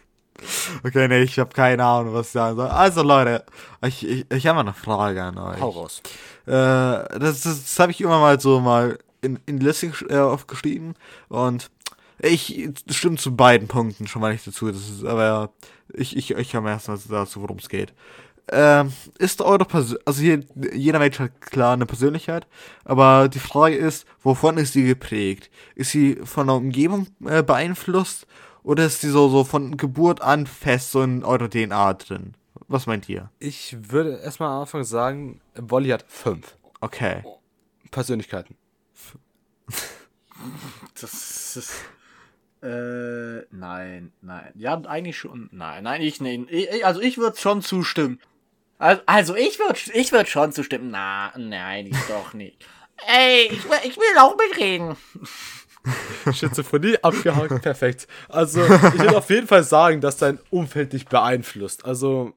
okay, nee, ich habe keine Ahnung, was ich sagen soll. Also, Leute, ich, ich, ich habe mal eine Frage an euch. Hau raus. Äh, das, das, das habe ich immer mal so mal in, in die Liste äh, aufgeschrieben und ich stimme zu beiden Punkten schon mal nicht dazu. Das ist, aber ich, ich, ich komme erstmal dazu, worum es geht äh, ist eure Persön also hier, jeder Mensch hat klar eine Persönlichkeit, aber die Frage ist, wovon ist sie geprägt? Ist sie von der Umgebung äh, beeinflusst oder ist sie so, so von Geburt an fest so in eurer DNA drin? Was meint ihr? Ich würde erstmal am Anfang sagen, Wolli hat fünf. Okay. Persönlichkeiten. Das ist. Äh, nein, nein. Ja, eigentlich schon. Nein, nein, ich, nein. Ich, also ich würde schon zustimmen. Also ich würde ich würd schon zustimmen. Na, nein, ich doch nicht. Ey, ich, ich will auch mitreden. Schizophrenie abgehakt, perfekt. Also, ich würde auf jeden Fall sagen, dass dein Umfeld dich beeinflusst. Also,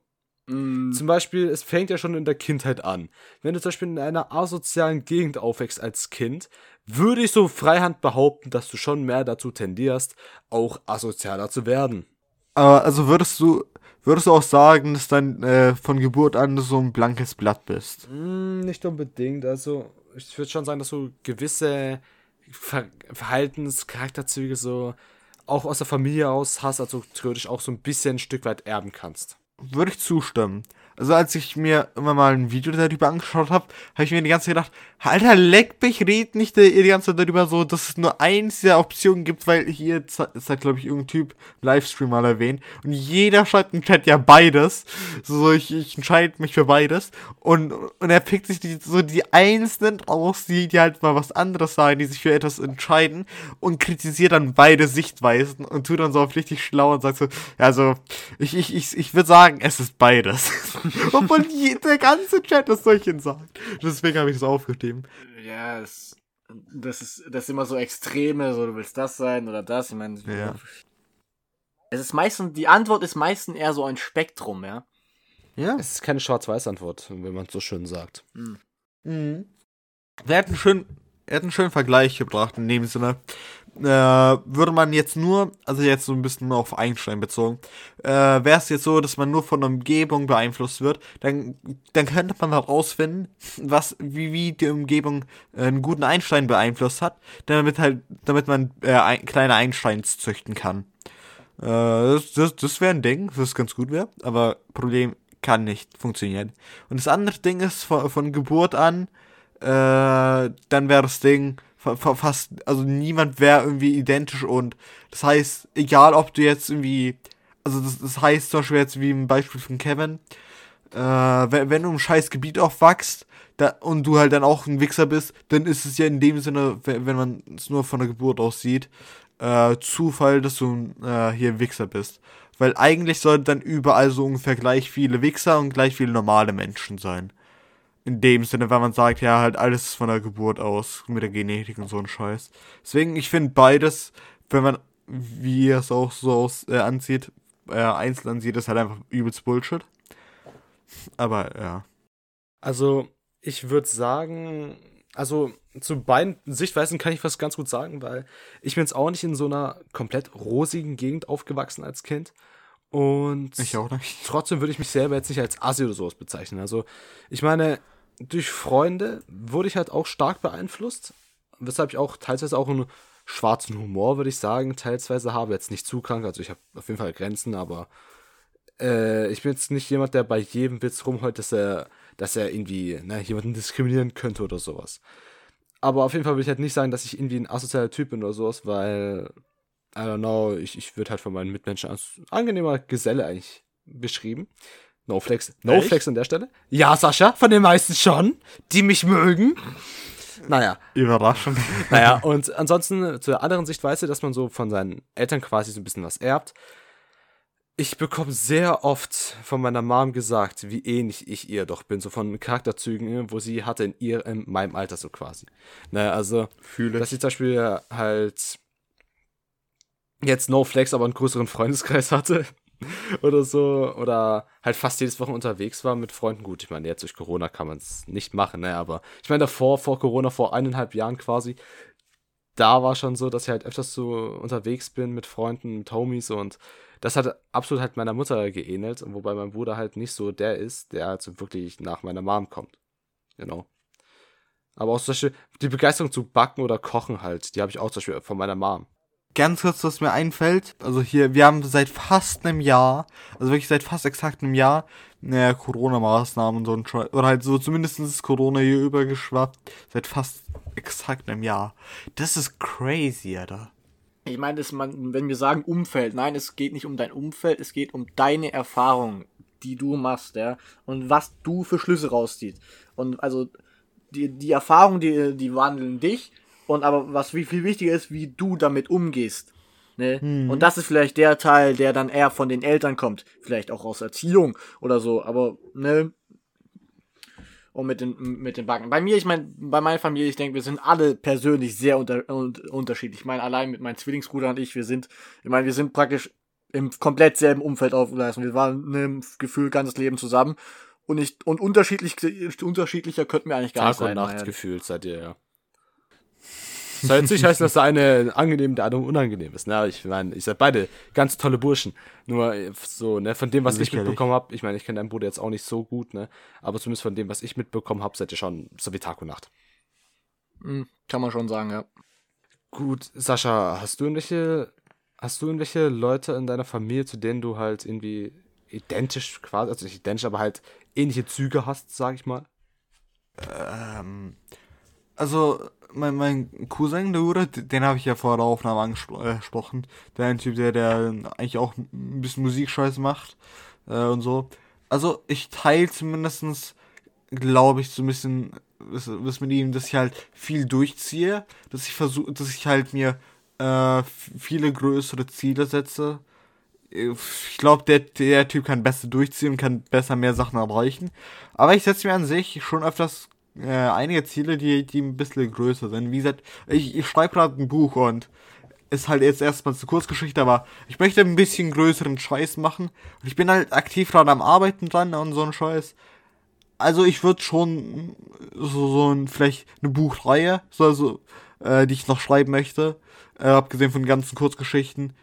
mm. zum Beispiel, es fängt ja schon in der Kindheit an. Wenn du zum Beispiel in einer asozialen Gegend aufwächst als Kind, würde ich so freihand behaupten, dass du schon mehr dazu tendierst, auch asozialer zu werden. Aber also würdest du, Würdest du auch sagen, dass dann äh, von Geburt an so ein blankes Blatt bist? Mm, nicht unbedingt. Also, ich würde schon sagen, dass du gewisse Ver Verhaltens-, Charakterzüge so auch aus der Familie aus hast, also theoretisch auch so ein bisschen ein Stück weit erben kannst. Würde ich zustimmen. Also als ich mir immer mal ein Video darüber angeschaut habe, habe ich mir die ganze Zeit gedacht, Alter, leck mich, red nicht die ganze Zeit darüber so, dass es nur eins der Optionen gibt, weil hier ist halt, glaube ich, irgendein Typ Livestream mal erwähnt. Und jeder schreibt im Chat ja beides. So, ich, ich entscheide mich für beides. Und, und er pickt sich die, so die Einzelnen aus, die, die halt mal was anderes sagen, die sich für etwas entscheiden und kritisiert dann beide Sichtweisen und tut dann so auf richtig schlau und sagt so, ja, so, ich, ich, ich, ich würde sagen, es ist beides. Obwohl der ganze Chat das solchen sagt. Deswegen habe ich es aufgeschrieben. Ja, es, das ist das ist immer so Extreme, so du willst das sein oder das. Ich meine, Ja. es ist meistens, die Antwort ist meistens eher so ein Spektrum, ja. Ja. Es ist keine Schwarz-Weiß-Antwort, wenn man es so schön sagt. Mhm. Er hat einen schönen, er hat einen schönen Vergleich gebracht in dem Sinne. Äh, würde man jetzt nur, also jetzt so ein bisschen auf Einstein bezogen, äh, wäre es jetzt so, dass man nur von der Umgebung beeinflusst wird, dann, dann könnte man herausfinden, was, wie, wie die Umgebung äh, einen guten Einstein beeinflusst hat, damit halt, damit man äh, ein, kleine Einsteins züchten kann. Äh, das das, das wäre ein Ding, das ganz gut wäre, aber Problem kann nicht funktionieren. Und das andere Ding ist von, von Geburt an, äh, dann wäre das Ding fast, also niemand wäre irgendwie identisch und das heißt, egal ob du jetzt irgendwie, also das, das heißt zum Beispiel jetzt wie im Beispiel von Kevin, äh, wenn, wenn du im scheiß Gebiet aufwachst da, und du halt dann auch ein Wichser bist, dann ist es ja in dem Sinne, wenn, wenn man es nur von der Geburt aus sieht, äh, Zufall, dass du äh, hier ein Wichser bist. Weil eigentlich sollten dann überall so ungefähr gleich viele Wichser und gleich viele normale Menschen sein. In dem Sinne, wenn man sagt, ja, halt alles ist von der Geburt aus, mit der Genetik und so ein Scheiß. Deswegen, ich finde beides, wenn man, wie es auch so aus, äh, ansieht, äh, einzeln ansieht, ist halt einfach übelst Bullshit. Aber, ja. Also, ich würde sagen, also zu beiden Sichtweisen kann ich was ganz gut sagen, weil ich bin jetzt auch nicht in so einer komplett rosigen Gegend aufgewachsen als Kind. Und Ich auch nicht. trotzdem würde ich mich selber jetzt nicht als Assi oder sowas bezeichnen. Also, ich meine, durch Freunde wurde ich halt auch stark beeinflusst, weshalb ich auch teilweise auch einen schwarzen Humor, würde ich sagen, teilweise habe. Jetzt nicht zu krank, also ich habe auf jeden Fall Grenzen, aber äh, ich bin jetzt nicht jemand, der bei jedem Witz rumheult, dass er, dass er irgendwie ne, jemanden diskriminieren könnte oder sowas. Aber auf jeden Fall würde ich halt nicht sagen, dass ich irgendwie ein asozialer Typ bin oder sowas, weil, I don't know, ich, ich würde halt von meinen Mitmenschen als angenehmer Geselle eigentlich beschrieben. No Flex. No Echt? Flex an der Stelle. Ja, Sascha, von den meisten schon, die mich mögen. Naja, Überraschung. naja, und ansonsten zur anderen Sichtweise, dass man so von seinen Eltern quasi so ein bisschen was erbt. Ich bekomme sehr oft von meiner Mom gesagt, wie ähnlich ich ihr doch bin, so von Charakterzügen, wo sie hatte in ihr, in meinem Alter so quasi. Ne, also, Fühle dass ich zum Beispiel halt jetzt No Flex, aber einen größeren Freundeskreis hatte. oder so. Oder halt fast jedes Woche unterwegs war mit Freunden. Gut, ich meine, jetzt durch Corona kann man es nicht machen, ne? Aber ich meine, davor, vor Corona, vor eineinhalb Jahren quasi, da war schon so, dass ich halt öfters so unterwegs bin mit Freunden, mit Homies und das hat absolut halt meiner Mutter geähnelt, wobei mein Bruder halt nicht so der ist, der halt so wirklich nach meiner Mom kommt. Genau. Aber auch zum Beispiel die Begeisterung zu backen oder kochen halt, die habe ich auch zum Beispiel von meiner Mom. Ganz kurz, was mir einfällt, also hier, wir haben seit fast einem Jahr, also wirklich seit fast exakt einem Jahr, naja, Corona-Maßnahmen und so ein Scheiß, oder halt so zumindest ist Corona hier übergeschwappt, seit fast exakt einem Jahr. Das ist crazy, Alter. Ich meine, das man, wenn wir sagen Umfeld, nein, es geht nicht um dein Umfeld, es geht um deine Erfahrung, die du machst, ja, und was du für Schlüsse rausziehst. Und also die, die Erfahrung, die, die wandeln dich, und aber was wie viel wichtiger ist, wie du damit umgehst. Ne? Und das ist vielleicht der Teil, der dann eher von den Eltern kommt, vielleicht auch aus Erziehung oder so, aber ne, und mit den, mit den Backen. Bei mir, ich meine, bei meiner Familie, ich denke, wir sind alle persönlich sehr unter, un, unterschiedlich. Ich meine, allein mit meinem Zwillingsbruder und ich, wir sind, ich meine, wir sind praktisch im komplett selben Umfeld aufgewachsen. Wir waren im Gefühl ganzes Leben zusammen. Und ich, und unterschiedlich, unterschiedlicher könnten wir eigentlich gar nicht Tag und sein. Nacht gefühlt seid ihr, ja. Soll jetzt nicht heißen, dass der eine angenehm, der andere unangenehm ist. Ne? Ich meine, ihr seid beide ganz tolle Burschen. Nur so, ne, von dem, was ich Sicherlich. mitbekommen habe, ich meine, ich kenne deinen Bruder jetzt auch nicht so gut, ne? Aber zumindest von dem, was ich mitbekommen habe, seid ihr schon so wie Tag und Nacht. Hm, Kann man schon sagen, ja. Gut, Sascha, hast du irgendwelche, hast du irgendwelche Leute in deiner Familie, zu denen du halt irgendwie identisch quasi, also nicht identisch, aber halt ähnliche Züge hast, sag ich mal? Ähm, also, mein, mein Cousin, der Bruder, den habe ich ja vor der Aufnahme angesprochen. Der ein Typ, der, der eigentlich auch ein bisschen Musikscheiß macht äh, und so. Also, ich teile zumindestens glaube ich, so ein bisschen was, was mit ihm, dass ich halt viel durchziehe, dass ich versuche, dass ich halt mir äh, viele größere Ziele setze. Ich glaube, der, der Typ kann besser durchziehen kann besser mehr Sachen erreichen. Aber ich setze mir an sich schon öfters äh, einige Ziele, die, die ein bisschen größer sind. Wie gesagt, ich, ich schreibe gerade ein Buch und ist halt jetzt erstmal eine Kurzgeschichte, aber ich möchte ein bisschen größeren Scheiß machen. Und ich bin halt aktiv gerade am Arbeiten dran und so ein Scheiß. Also ich würde schon so, so ein, vielleicht eine Buchreihe, so, also, äh, die ich noch schreiben möchte, äh, abgesehen von ganzen Kurzgeschichten,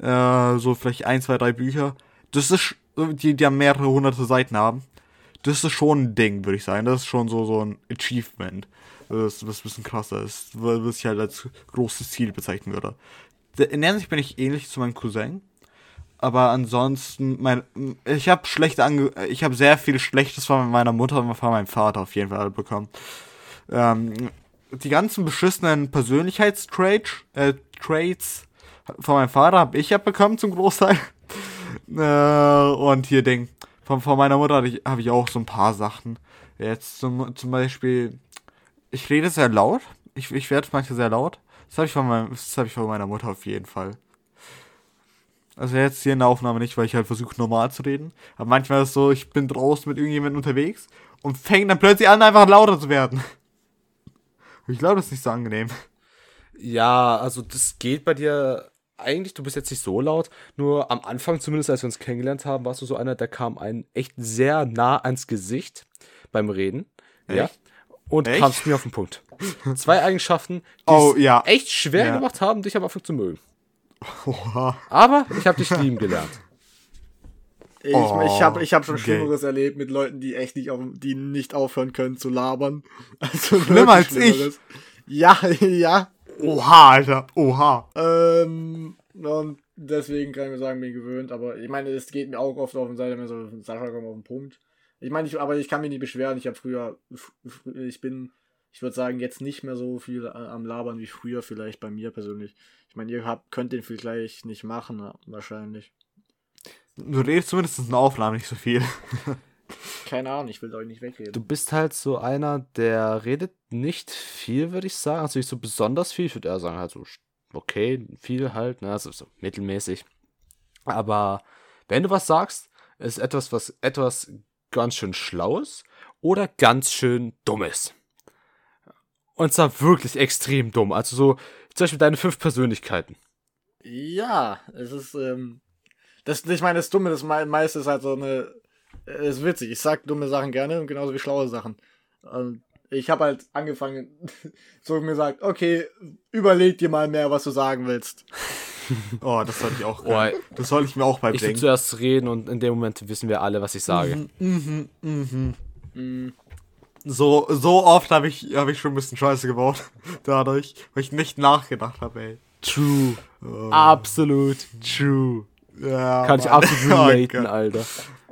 äh, so vielleicht ein, zwei, drei Bücher. Das ist, die, die ja mehrere hunderte Seiten haben das ist schon ein Ding, würde ich sagen. Das ist schon so, so ein Achievement. Was ein bisschen krasser ist, was ich halt als großes Ziel bezeichnen würde. In der Hinsicht bin ich ähnlich zu meinem Cousin. Aber ansonsten, mein, ich habe schlechte Ange ich habe sehr viel Schlechtes von meiner Mutter und von meinem Vater auf jeden Fall bekommen. Ähm, die ganzen beschissenen Persönlichkeitstraits äh, Traits von meinem Vater habe ich ja bekommen zum Großteil. äh, und hier Ding von, von meiner Mutter habe ich, hab ich auch so ein paar Sachen. Jetzt zum, zum Beispiel, ich rede sehr laut. Ich, ich werde manchmal sehr laut. Das habe ich, von meinem, das hab ich von meiner Mutter auf jeden Fall. Also jetzt hier in der Aufnahme nicht, weil ich halt versuche normal zu reden. Aber manchmal ist es so, ich bin draußen mit irgendjemandem unterwegs und fängt dann plötzlich an, einfach lauter zu werden. Ich glaube, das ist nicht so angenehm. Ja, also das geht bei dir eigentlich, du bist jetzt nicht so laut, nur am Anfang, zumindest als wir uns kennengelernt haben, warst du so einer, der kam einen echt sehr nah ans Gesicht beim Reden. Echt? Ja. Und echt? kamst mir auf den Punkt. Zwei Eigenschaften, die oh, ja. echt schwer ja. gemacht haben, dich am Anfang zu mögen. Oha. Aber ich habe dich lieben gelernt. Ich, oh, ich habe ich hab schon okay. Schlimmeres erlebt mit Leuten, die echt nicht, auf, die nicht aufhören können zu labern. Also Schlimmer als ich. Ja, ja. Oha, Alter. Oha. Ähm, und deswegen kann ich mir sagen, bin ich gewöhnt. Aber ich meine, es geht mir auch oft auf den Seite, wenn so Sascha kommt auf den Punkt. Ich meine, ich, aber ich kann mich nicht beschweren. Ich habe früher, ich bin, ich würde sagen, jetzt nicht mehr so viel am Labern wie früher, vielleicht bei mir persönlich. Ich meine, ihr habt, könnt den vielleicht nicht machen, wahrscheinlich. Du redest zumindest in der Aufnahme nicht so viel. Keine Ahnung, ich will euch nicht wegreden. Du bist halt so einer, der redet nicht viel, würde ich sagen. Also nicht so besonders viel. Ich würde eher sagen, halt so, okay, viel halt, ne? Also so mittelmäßig. Aber wenn du was sagst, ist etwas, was etwas ganz schön Schlaues oder ganz schön Dummes. Und zwar wirklich extrem dumm. Also so, zum Beispiel deine fünf Persönlichkeiten. Ja, es ist, ähm, das, ich meine, das Dumme, das meiste ist halt so eine ist witzig. Ich sag dumme Sachen gerne und genauso wie schlaue Sachen. Und ich habe halt angefangen, so mir sagt, okay, überleg dir mal mehr, was du sagen willst. oh, das sollte ich auch. Oh, das soll ich mir auch beibringen. Ich will zuerst reden und in dem Moment wissen wir alle, was ich sage. Mhm, mhm, mhm. mhm. So, so oft habe ich, hab ich schon ein bisschen Scheiße gebaut. Dadurch, weil ich nicht nachgedacht habe, ey. True. Oh. Absolut true. Ja, Kann Mann. ich absolut oh relaten, oh Alter.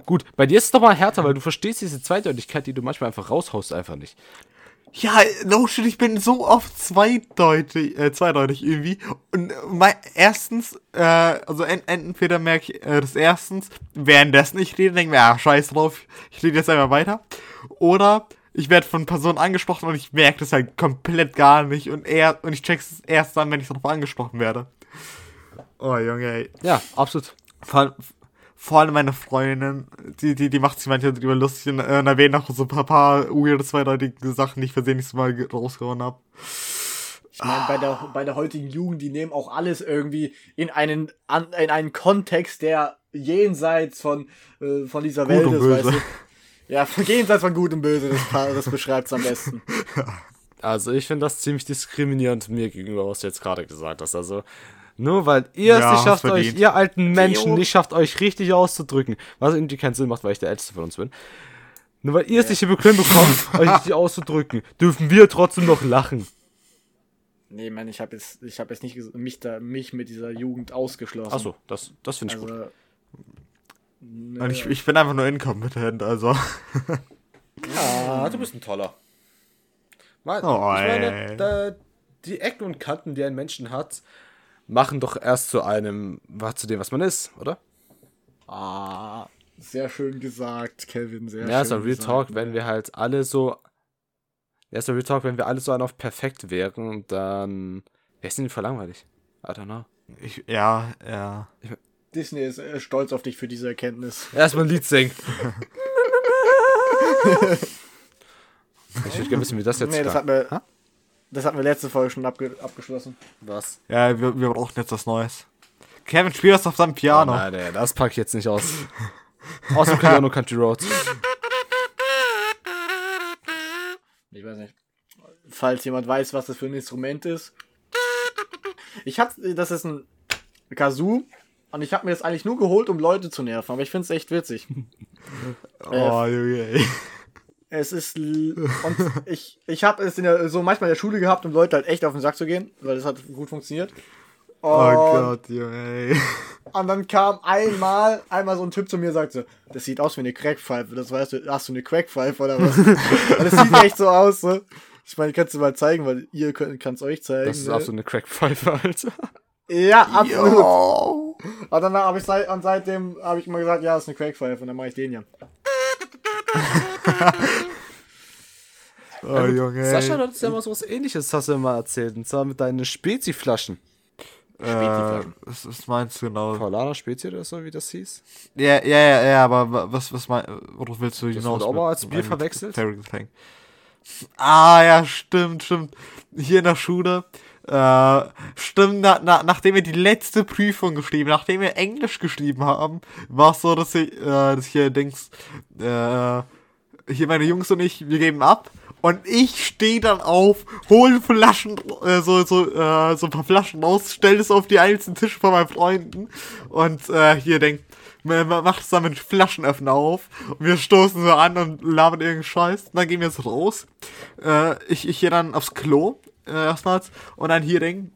Gut, bei dir ist es doch mal härter, weil du verstehst diese Zweideutigkeit, die du manchmal einfach raushaust, einfach nicht. Ja, no shit, ich bin so oft zweideutig, äh, zweideutig irgendwie. Und mein, erstens, äh, also ent, entweder merke ich äh, das erstens, währenddessen ich rede, denke mir, ah, scheiß drauf, ich rede jetzt einfach weiter. Oder ich werde von Personen angesprochen und ich merke das halt komplett gar nicht und er und ich check's erst dann, wenn ich darauf angesprochen werde. Oh, Junge, ey. Ja, absolut. Vor, vor allem meine Freundin, die, die, die macht sich manchmal drüber lustig und äh, erwähnt auch so ein paar, weirde, zweideutige Sachen, die ich versehentlich mal rausgehauen habe. Ich meine, bei der, bei der heutigen Jugend, die nehmen auch alles irgendwie in einen, an, in einen Kontext, der jenseits von, äh, von dieser Gut Welt ist, weißt du. Ja, jenseits von Gut und Böse, das, das beschreibt es am besten. Also ich finde das ziemlich diskriminierend mir gegenüber, was du jetzt gerade gesagt hast. Also nur weil ihr ja, es nicht schafft, euch, ihr alten Menschen nicht schafft, euch richtig auszudrücken. Was irgendwie keinen Sinn macht, weil ich der Älteste von uns bin. Nur weil ihr es nicht bequem bekommt, euch richtig auszudrücken, dürfen wir trotzdem noch lachen. Nee, man, ich habe jetzt, ich habe jetzt nicht mich da, mich mit dieser Jugend ausgeschlossen. Achso, das, das finde ich also, gut. Nö. Und ich, ich bin einfach nur inkompetent, also. Ja, du bist ein toller. Mal, oh, ich meine, da, die Ecken und Kanten, die ein Menschen hat, machen doch erst zu einem, zu dem, was man ist, oder? Ah, sehr schön gesagt, Kevin, sehr ja, schön. so Real gesagt. Talk, wenn wir halt alle so. Ja, so Real Talk, wenn wir alle so auf perfekt wären, dann wäre es nicht voll langweilig. I don't know. Ich, ja, ja. Ich, Disney ist äh, stolz auf dich für diese Erkenntnis. Erstmal ein Lied singen. ich würde gerne wissen, wie das jetzt Nee, das hatten, wir, das hatten wir letzte Folge schon abge abgeschlossen. Was? Ja, wir, wir brauchen jetzt was Neues. Kevin, spiel das auf seinem Piano. Oh, nein, nee, das packe ich jetzt nicht aus. Außer Piano Country Roads. Ich weiß nicht. Falls jemand weiß, was das für ein Instrument ist. Ich hatte, das ist ein Kazoo und ich habe mir das eigentlich nur geholt, um Leute zu nerven, aber ich finde es echt witzig. oh, äh, Es ist und ich ich habe es in der, so manchmal in der Schule gehabt, um Leute halt echt auf den Sack zu gehen, weil das hat gut funktioniert. Und, oh Gott, Junge. Und dann kam einmal, einmal so ein Typ zu mir und sagte, das sieht aus wie eine Crackpfeife. Das weißt du, hast du eine Crackpfeife oder was? das sieht echt so aus, so. Ich meine, kannst du mal zeigen, weil ihr könnt es euch zeigen. Das ist ne? auch so eine Crackpfeife, Alter. Ja, absolut. Yo. Und dann habe ich seit, und seitdem habe ich immer gesagt, ja, das ist eine Crackpfeife und dann mache ich den ja. Oh, Junge. Sascha, du hattest ja mal so was ähnliches, hast du immer erzählt. Und zwar mit deinen Spezi-Flaschen. Äh, was, was meinst du genau? Paulana Spezi oder so, wie das hieß? Ja, ja, ja, ja, aber was, was mein, worauf willst du hinaus? Das auch mal als Bier verwechselt? Ah, ja, stimmt, stimmt. Hier in der Schule. Äh, stimmt, na, na, nachdem wir die letzte Prüfung geschrieben, nachdem wir Englisch geschrieben haben, war es so, dass ich, äh, dass ich hier denkst, äh, hier meine Jungs und ich, wir geben ab. Und ich stehe dann auf, hole Flaschen, äh, so, so, äh, so ein paar Flaschen raus, stell es auf die einzelnen Tische von meinen Freunden und äh, hier denkt, macht es dann mit Flaschenöffner auf und wir stoßen so an und labern irgendeinen Scheiß. Und dann gehen wir jetzt raus. Äh, ich, ich gehe dann aufs Klo äh, erstmals und dann hier denken,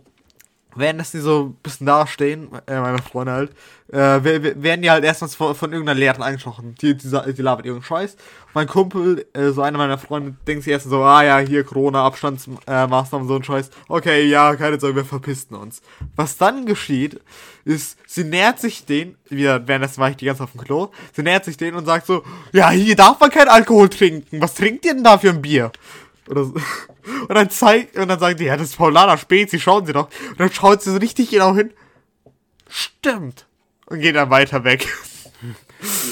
während das die so ein bisschen dastehen, äh, meine Freunde halt, äh, werden die halt erstmals von, von irgendeiner Lehrerin angesprochen. Die, die, die labert irgendeinen Scheiß. Mein Kumpel, äh, so einer meiner Freunde, denkt sich erst so, ah ja, hier Corona, Abstandsmaßnahmen, äh, so ein Scheiß. Okay, ja, keine Sorge, wir verpisten uns. Was dann geschieht, ist, sie nähert sich den, wieder, währenddessen war ich die ganze Zeit auf dem Klo, sie nähert sich den und sagt so, ja, hier darf man kein Alkohol trinken. Was trinkt ihr denn da für ein Bier? Oder so. Und dann zeigt, und dann sagt sie, ja, das ist Paulana Spezi, schauen Sie doch. Und dann schaut sie so richtig genau hin. Stimmt. Und geht dann weiter weg.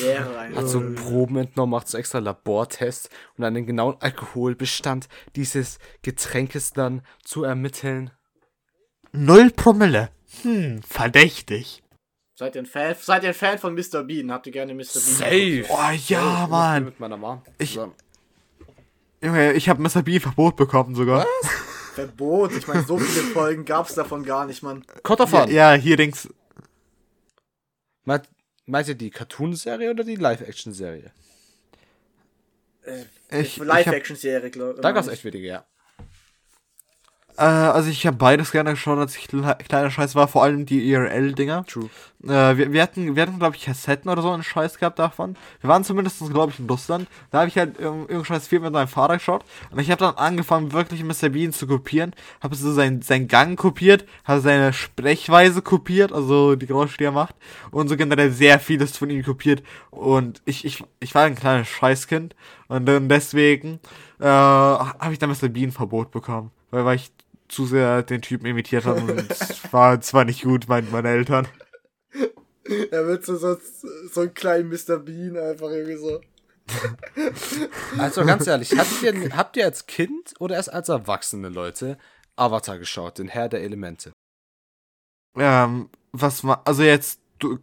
Yeah, Hat so Proben entnommen, macht so extra Labortests und dann den genauen Alkoholbestand dieses Getränkes dann zu ermitteln. Null Promille. Hm, verdächtig. Seid ihr ein Fan, seid ihr ein Fan von Mr. Bean? Habt ihr gerne Mr. Bean? Safe. Oh ja, Mann. Mit meiner Mom. Ich, Junge, ich habe Mr. Bean Verbot bekommen sogar. Was? Verbot? Ich meine, so viele Folgen gab es davon gar nicht, Mann. Kotterfahren. Ja, ja, hier denkst Meint, meint ihr die Cartoon-Serie oder die Live-Action-Serie? Äh, Live-Action-Serie, glaube ich. Da gab es echt wenige, ja. Äh, also ich habe beides gerne geschaut, als ich kleiner Scheiß war, vor allem die IRL-Dinger. True. Äh, wir, wir, hatten, wir hatten glaube ich, Kassetten oder so einen Scheiß gehabt davon. Wir waren zumindest, glaube ich, in Russland. Da habe ich halt irgendeinen Scheiß viel mit meinem Vater geschaut. Und ich habe dann angefangen, wirklich Mr. Bean zu kopieren. Habe so seinen, seinen Gang kopiert, habe seine Sprechweise kopiert, also die Geräusche, die er macht. Und so generell sehr vieles von ihm kopiert. Und ich, ich, ich war ein kleines Scheißkind. Und dann deswegen äh, habe ich dann Mr. Bean Verbot bekommen. Weil, weil ich zu sehr den Typen imitiert haben und es war zwar nicht gut, meinten meine Eltern. Er wird so, so, so ein kleiner Mr. Bean einfach irgendwie so. Also ganz ehrlich, habt ihr, habt ihr als Kind oder erst als erwachsene Leute Avatar geschaut, den Herr der Elemente? Ähm, was man, also jetzt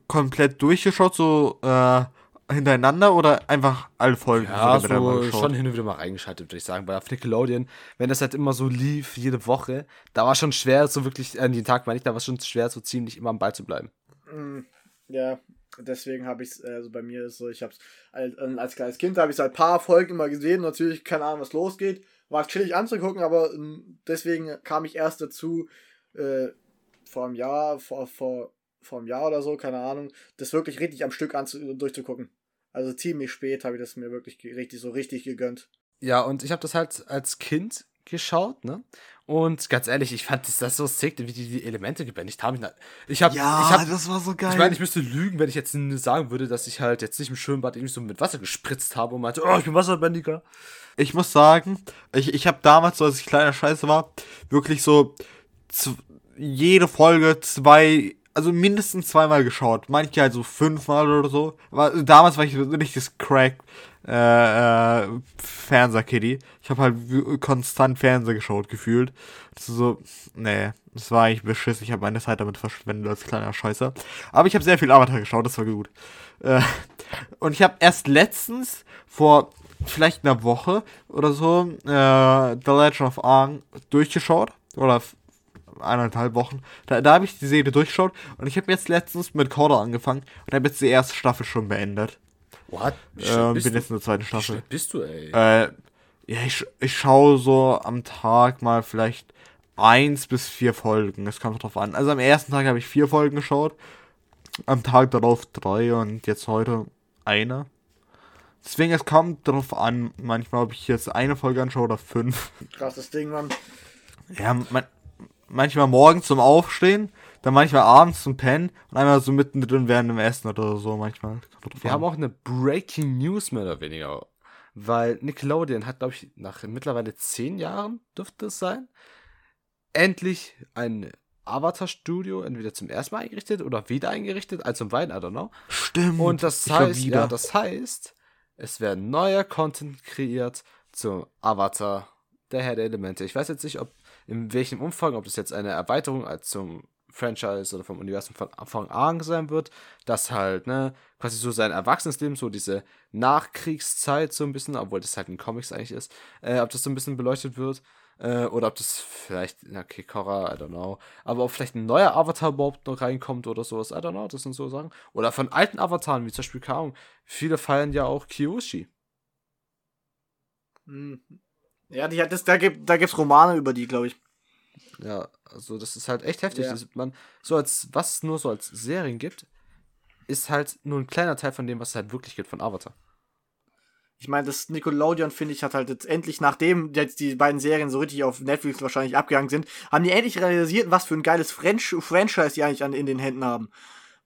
komplett durchgeschaut, so äh, hintereinander oder einfach alle Folgen? Ja, so schon hin und wieder mal reingeschaltet, würde ich sagen. Bei auf Nickelodeon, wenn das halt immer so lief, jede Woche, da war schon schwer, so wirklich, an äh, den Tag meine ich, da war es schon schwer, so ziemlich immer am Ball zu bleiben. Mm, ja, deswegen habe ich es, also bei mir ist so, ich habe es als, als, kleines Kind habe ich es halt ein paar Folgen immer gesehen, natürlich keine Ahnung, was losgeht. War chillig anzugucken, aber ähm, deswegen kam ich erst dazu, äh, vor einem Jahr, vor, vor vor einem Jahr oder so, keine Ahnung, das wirklich richtig am Stück durchzugucken. Also ziemlich spät habe ich das mir wirklich richtig so richtig gegönnt. Ja, und ich habe das halt als Kind geschaut, ne? Und ganz ehrlich, ich fand das, das so sick, wie die die Elemente gebändigt haben. Ich habe, ja, ich hab, das war so geil. Ich meine, ich müsste lügen, wenn ich jetzt sagen würde, dass ich halt jetzt nicht im Schwimmbad irgendwie so mit Wasser gespritzt habe und meinte, oh, ich bin Wasserbändiger. Ich muss sagen, ich, ich habe damals, so als ich kleiner Scheiße war, wirklich so jede Folge zwei, also mindestens zweimal geschaut. Manche halt so fünfmal oder so. Aber damals war ich richtiges Crack äh, äh, Fernseher-Kitty. Ich habe halt konstant Fernseher geschaut, gefühlt. Das so, nee, das war eigentlich beschiss. Ich habe meine Zeit damit verschwendet als kleiner Scheißer. Aber ich habe sehr viel Avatar geschaut, das war gut. Äh, und ich habe erst letztens, vor vielleicht einer Woche oder so, äh, The Legend of Aang durchgeschaut. Oder eineinhalb Wochen. Da, da habe ich die Serie durchgeschaut und ich habe jetzt letztens mit Korda angefangen und habe jetzt die erste Staffel schon beendet. What? Ähm, bin jetzt in der zweiten Staffel. Wie bist du, ey? Äh, ja, ich, ich schaue so am Tag mal vielleicht eins bis vier Folgen. Es kommt drauf an. Also am ersten Tag habe ich vier Folgen geschaut. Am Tag darauf drei und jetzt heute eine. Deswegen, es kommt drauf an, manchmal, ob ich jetzt eine Folge anschaue oder fünf. Krasses Ding, Mann. Ja, man, manchmal morgens zum Aufstehen, dann manchmal abends zum Pennen und einmal so mittendrin während dem Essen oder so manchmal. Wir haben auch eine Breaking News mehr oder weniger. Weil Nickelodeon hat, glaube ich, nach mittlerweile zehn Jahren, dürfte es sein, endlich ein Avatar-Studio entweder zum ersten Mal eingerichtet oder wieder eingerichtet, als zum Wein, I don't know. Stimmt. Und das heißt, ja, das heißt, es werden neuer Content kreiert zum Avatar, der Herr der Elemente. Ich weiß jetzt nicht, ob in welchem Umfang, ob das jetzt eine Erweiterung als zum Franchise oder vom Universum von Anfang an sein wird, dass halt, ne, quasi so sein Erwachsenenleben, so diese Nachkriegszeit so ein bisschen, obwohl das halt in Comics eigentlich ist, äh, ob das so ein bisschen beleuchtet wird, äh, oder ob das vielleicht, okay, Korra, I don't know, aber ob vielleicht ein neuer Avatar überhaupt noch reinkommt oder sowas, I don't know, das sind so Sachen. Oder von alten Avataren, wie zum Beispiel Kaum. Viele feiern ja auch Kyoshi. Mhm. Ja, die hat das, da gibt da gibt's Romane über die, glaube ich. Ja, also das ist halt echt heftig. Ja. Das, man, so als, was es nur so als Serien gibt, ist halt nur ein kleiner Teil von dem, was es halt wirklich gibt von Avatar. Ich meine, das Nickelodeon, finde ich, hat halt jetzt endlich, nachdem jetzt die beiden Serien so richtig auf Netflix wahrscheinlich abgegangen sind, haben die endlich realisiert, was für ein geiles French Franchise die eigentlich an, in den Händen haben.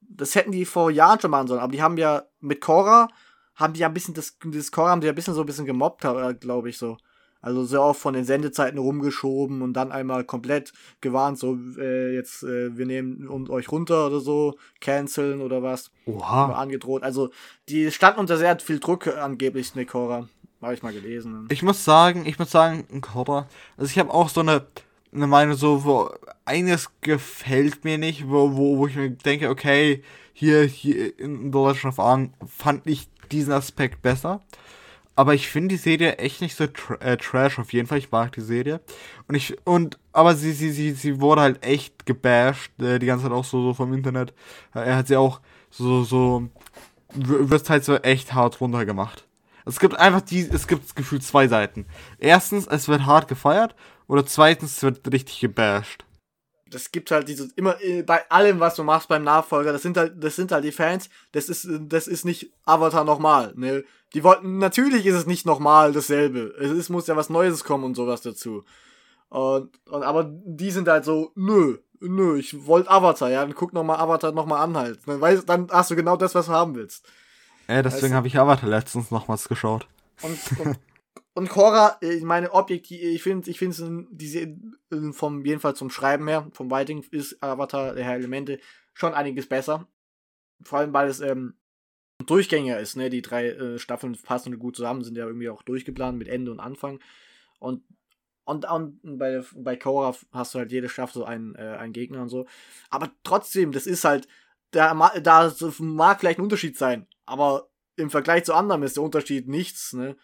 Das hätten die vor Jahren schon machen sollen, aber die haben ja mit Cora, haben die ja ein bisschen, das, das Cora haben die ja ein bisschen so ein bisschen gemobbt, äh, glaube ich so. Also sehr oft von den Sendezeiten rumgeschoben und dann einmal komplett gewarnt, so äh, jetzt äh, wir nehmen und euch runter oder so, canceln oder was. Oha. Angedroht. Also die standen unter sehr viel Druck angeblich, Nick Horror. Habe ich mal gelesen. Ich muss sagen, ich muss sagen, Horror. Also ich habe auch so eine eine Meinung so, wo eines gefällt mir nicht, wo, wo, wo ich mir denke, okay, hier, hier in Deutschland fand ich diesen Aspekt besser. Aber ich finde die Serie echt nicht so tra äh, trash auf jeden Fall. Ich mag die Serie. Und ich, und, aber sie, sie, sie, sie wurde halt echt gebasht, äh, die ganze Zeit auch so, so vom Internet. er hat sie auch so, so, wirst halt so echt hart runtergemacht. Es gibt einfach die, es gibt gefühlt zwei Seiten. Erstens, es wird hart gefeiert. Oder zweitens, es wird richtig gebasht das gibt halt dieses immer äh, bei allem, was du machst beim Nachfolger, das sind halt, das sind halt die Fans, das ist, das ist nicht Avatar nochmal, ne? Die wollten, natürlich ist es nicht nochmal dasselbe. Es ist, muss ja was Neues kommen und sowas dazu. Und, und aber die sind halt so, nö, nö, ich wollte Avatar, ja, dann guck nochmal Avatar nochmal an halt. Dann, weißt, dann hast du genau das, was du haben willst. Ja, deswegen weißt habe ich Avatar letztens nochmals geschaut. Und, und und Cora, ich meine, objektiv, ich finde, ich finde diese, vom, jedenfalls zum Schreiben her, vom Writing ist Avatar, der Herr Elemente, schon einiges besser. Vor allem, weil es, ähm, Durchgänger ist, ne? Die drei äh, Staffeln passen gut zusammen, sind ja irgendwie auch durchgeplant mit Ende und Anfang. Und, und, und bei, bei Cora hast du halt jede Staffel so einen, äh, einen Gegner und so. Aber trotzdem, das ist halt, da, da mag vielleicht ein Unterschied sein, aber im Vergleich zu anderen ist der Unterschied nichts, ne?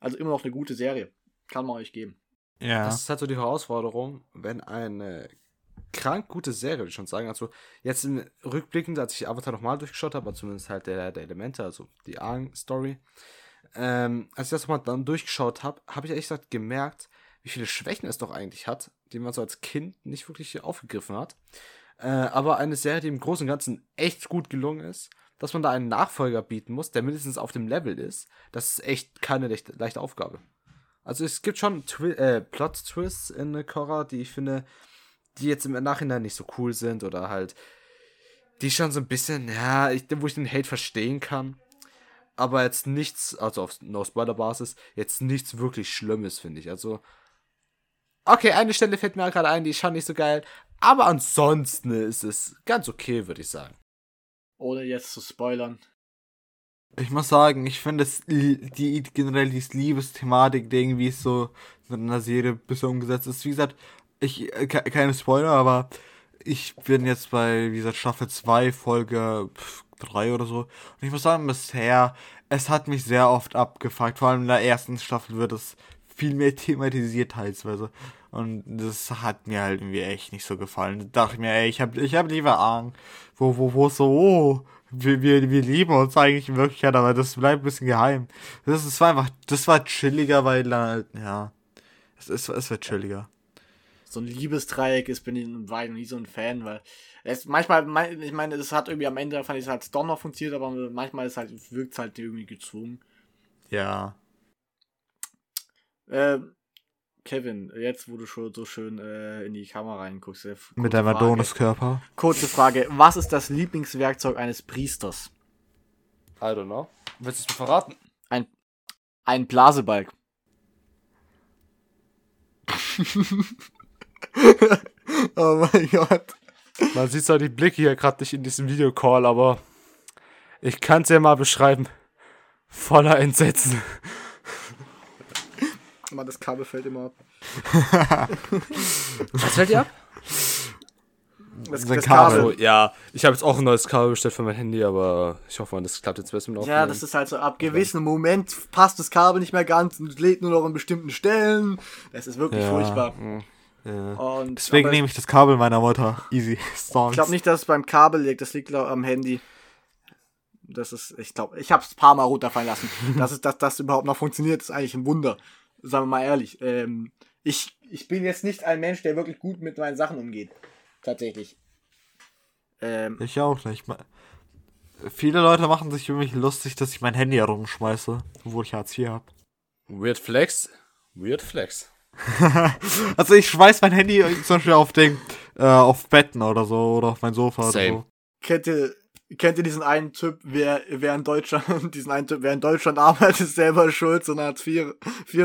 Also immer noch eine gute Serie. Kann man euch geben. Ja. Das ist halt so die Herausforderung, wenn eine krank gute Serie, würde ich schon sagen. Also jetzt im rückblickend, als ich Avatar nochmal durchgeschaut habe, zumindest halt der, der Elemente, also die Aang-Story, ähm, als ich das nochmal dann durchgeschaut habe, habe ich ehrlich gesagt gemerkt, wie viele Schwächen es doch eigentlich hat, die man so als Kind nicht wirklich aufgegriffen hat. Äh, aber eine Serie, die im Großen und Ganzen echt gut gelungen ist, dass man da einen Nachfolger bieten muss, der mindestens auf dem Level ist, das ist echt keine leichte, leichte Aufgabe. Also es gibt schon Twi äh, Plot-Twists in Korra, die ich finde, die jetzt im Nachhinein nicht so cool sind oder halt, die schon so ein bisschen, ja, ich, wo ich den Hate verstehen kann. Aber jetzt nichts, also auf No-Spoiler-Basis, jetzt nichts wirklich Schlimmes, finde ich. Also, okay, eine Stelle fällt mir gerade ein, die ist schon nicht so geil. Aber ansonsten ist es ganz okay, würde ich sagen. Ohne jetzt zu spoilern. Ich muss sagen, ich finde es die generell die Liebesthematik, die irgendwie so in einer Serie bisher umgesetzt ist. Wie gesagt, ich äh, keine Spoiler, aber ich bin jetzt bei, wie gesagt, Staffel 2, Folge 3 oder so. Und ich muss sagen, bisher, es hat mich sehr oft abgefuckt. Vor allem in der ersten Staffel wird es viel mehr thematisiert teilweise. Und das hat mir halt irgendwie echt nicht so gefallen. Da dachte ich mir, ey, ich hab, ich hab lieber Angst, wo, wo, wo so, oh, wir, wir, wir lieben uns eigentlich in Wirklichkeit, aber das bleibt ein bisschen geheim. Das, das war einfach, das war chilliger, weil halt, ja, es, es, es wird chilliger. So ein Liebesdreieck ist, bin ich war nie so ein Fan, weil es manchmal, ich meine, es hat irgendwie am Ende, fand ich es halt doch noch funktioniert, aber manchmal ist halt, wirkt es halt irgendwie gezwungen. Ja. Ähm, Kevin, jetzt wo du schon so schön äh, in die Kamera reinguckst. Äh, Mit deinem Adonis-Körper. Kurze Frage, was ist das Lieblingswerkzeug eines Priesters? I don't know. Willst du es mir verraten? Ein, ein Blasebalg. oh mein Gott. Man sieht zwar die Blicke hier gerade nicht in diesem Videocall, aber ich kann es ja mal beschreiben. Voller Entsetzen. Mann, das Kabel fällt immer ab. Was fällt dir ab? Das, das Kabel. Kabel. Ja, ich habe jetzt auch ein neues Kabel bestellt für mein Handy, aber ich hoffe, das klappt jetzt besser mit Ja, das ist halt so, ab gewissem Moment passt das Kabel nicht mehr ganz und lädt nur noch an bestimmten Stellen. Das ist wirklich ja. furchtbar. Ja. Und, Deswegen nehme ich das Kabel meiner Mutter. Easy. Songs. Ich glaube nicht, dass es beim Kabel liegt, das liegt glaub, am Handy. Das ist, ich glaube, ich habe es ein paar Mal runterfallen lassen. dass, es, dass das überhaupt noch funktioniert, ist eigentlich ein Wunder sagen wir mal ehrlich, ähm, ich, ich bin jetzt nicht ein Mensch, der wirklich gut mit meinen Sachen umgeht. Tatsächlich. Ähm, ich auch nicht. Viele Leute machen sich über mich lustig, dass ich mein Handy herumschmeiße, obwohl ich Hartz IV habe. Weird Flex. Weird Flex. also ich schmeiß mein Handy zum Beispiel auf den, äh, auf Betten oder so oder auf mein Sofa Same. oder so. Kennt ihr, kennt ihr diesen einen Typ, wer, wer in Deutschland, diesen einen Typ, wer in Deutschland arbeitet, ist selber schuld, so ein Hartz IV,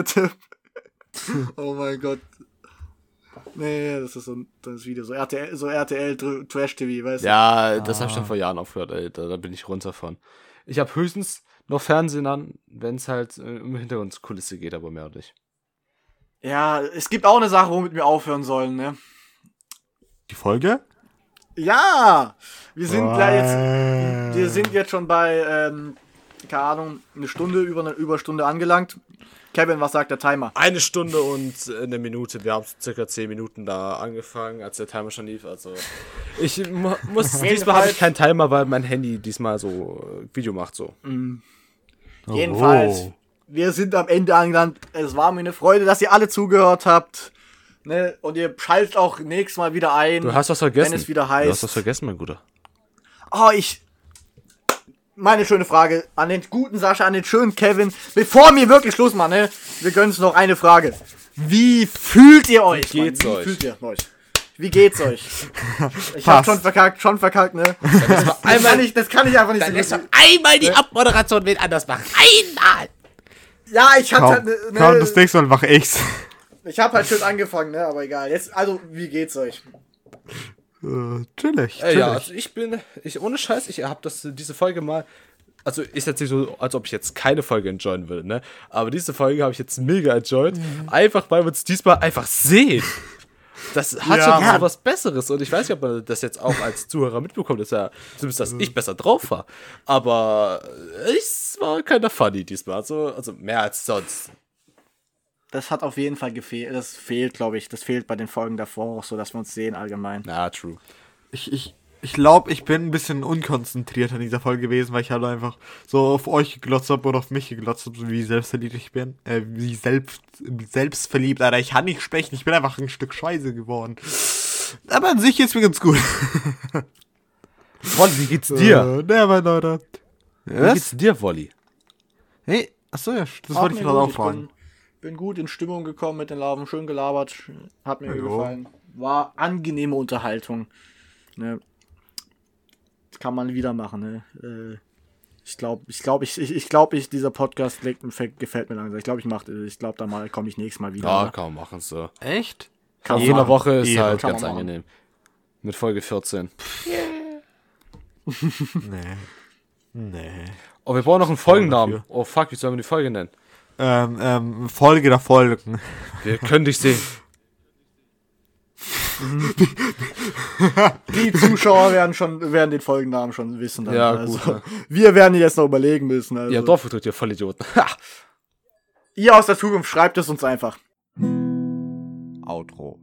Typ. oh mein Gott. Nee, das ist so ein das Video, so RTL, so RTL Trash TV, weißt du? Ja, das ah. habe ich schon vor Jahren aufgehört, ey. Da, da bin ich runter von. Ich habe höchstens noch Fernsehen an, wenn es halt äh, um Hintergrundkulisse geht, aber mehr nicht. Ja, es gibt auch eine Sache, womit wir aufhören sollen, ne? Die Folge? Ja! Wir sind oh. jetzt, wir sind jetzt schon bei, ähm, keine Ahnung, eine Stunde, über eine Überstunde angelangt. Kevin, was sagt der Timer? Eine Stunde und eine Minute. Wir haben circa zehn Minuten da angefangen, als der Timer schon lief. Also ich muss diesmal habe ich keinen Timer, weil mein Handy diesmal so äh, Video macht so. Mhm. Jedenfalls, oh. wir sind am Ende angelangt. Es war mir eine Freude, dass ihr alle zugehört habt. Ne? Und ihr schaltet auch nächstes Mal wieder ein. Du hast was vergessen. Wenn es wieder heißt. Du hast was vergessen, mein Guter. Oh, ich. Meine schöne Frage an den guten Sascha, an den schönen Kevin. Bevor wir wirklich Schluss machen, ne? Wir gönnen uns noch eine Frage. Wie fühlt ihr euch? Wie geht's Wie euch? fühlt ihr euch? Wie geht's euch? Ich hab schon verkackt, schon verkackt, ne? Das, einmal, kann ich, das kann ich einfach nicht dann so. Dann einmal die ne? Abmoderation wen anders machen. Einmal! Ja, ich hatte halt, ne, ne, Komm, das nächste Mal mach ich's. Ich habe halt schön angefangen, ne? Aber egal. Jetzt, also, wie geht's euch? Äh, chillig. Äh, ja, also ich bin, ich ohne Scheiß, ich habe das diese Folge mal also ist jetzt nicht so, als ob ich jetzt keine Folge enjoyen will, ne? Aber diese Folge habe ich jetzt mega enjoyed. Mhm. Einfach, weil wir uns diesmal einfach sehen. Das hat ja. schon so was Besseres. Und ich weiß nicht, ob man das jetzt auch als Zuhörer mitbekommt, dass ja zumindest, dass ich besser drauf war. Aber es war keiner funny diesmal. Also, also mehr als sonst das hat auf jeden Fall gefehlt. Das fehlt, glaube ich. Das fehlt bei den Folgen davor auch so, dass wir uns sehen allgemein. Na, true. Ich, ich, ich glaube, ich bin ein bisschen unkonzentriert in dieser Folge gewesen, weil ich halt einfach so auf euch geglotzt habe oder auf mich geglotzt habe, so wie selbstverliebt ich bin. Äh, wie selbst, selbstverliebt, Alter. Ich kann nicht sprechen, ich bin einfach ein Stück Scheiße geworden. Aber an sich geht's mir ganz gut. Wolli, wie geht's dir? Äh, ne, mein Leute. Wie geht's dir, Wolli? Hey, achso, ja, das Hat wollte ich mir gerade auch fragen. Bin, bin gut in Stimmung gekommen mit den Larven, schön gelabert, hat mir Ja. gefallen. War angenehme Unterhaltung. Ne? Das kann man wieder machen. Ne? Äh, ich glaube, ich glaube, ich, ich, ich glaube, ich, dieser Podcast legt, gefällt, mir langsam. Ich glaube, ich mache, ich glaube, da mal komme ich nächstes Mal wieder. Ja, oder? kann man machen so. Echt? Kann einer machen. Woche ist Ehre, halt ganz angenehm. Mit Folge 14. Nee. Nee. Oh, wir brauchen noch einen Folgennamen. Oh fuck, wie sollen wir die Folge nennen? Ähm, ähm, Folge der Folgen. Wir können dich sehen. Die Zuschauer werden schon, werden den Folgennamen schon wissen. Dann. Ja, also, gut, ja. Wir werden jetzt noch überlegen müssen. Also. Ja, Dorfvertritt, ihr Vollidioten. Ihr aus der Zukunft schreibt es uns einfach. Outro.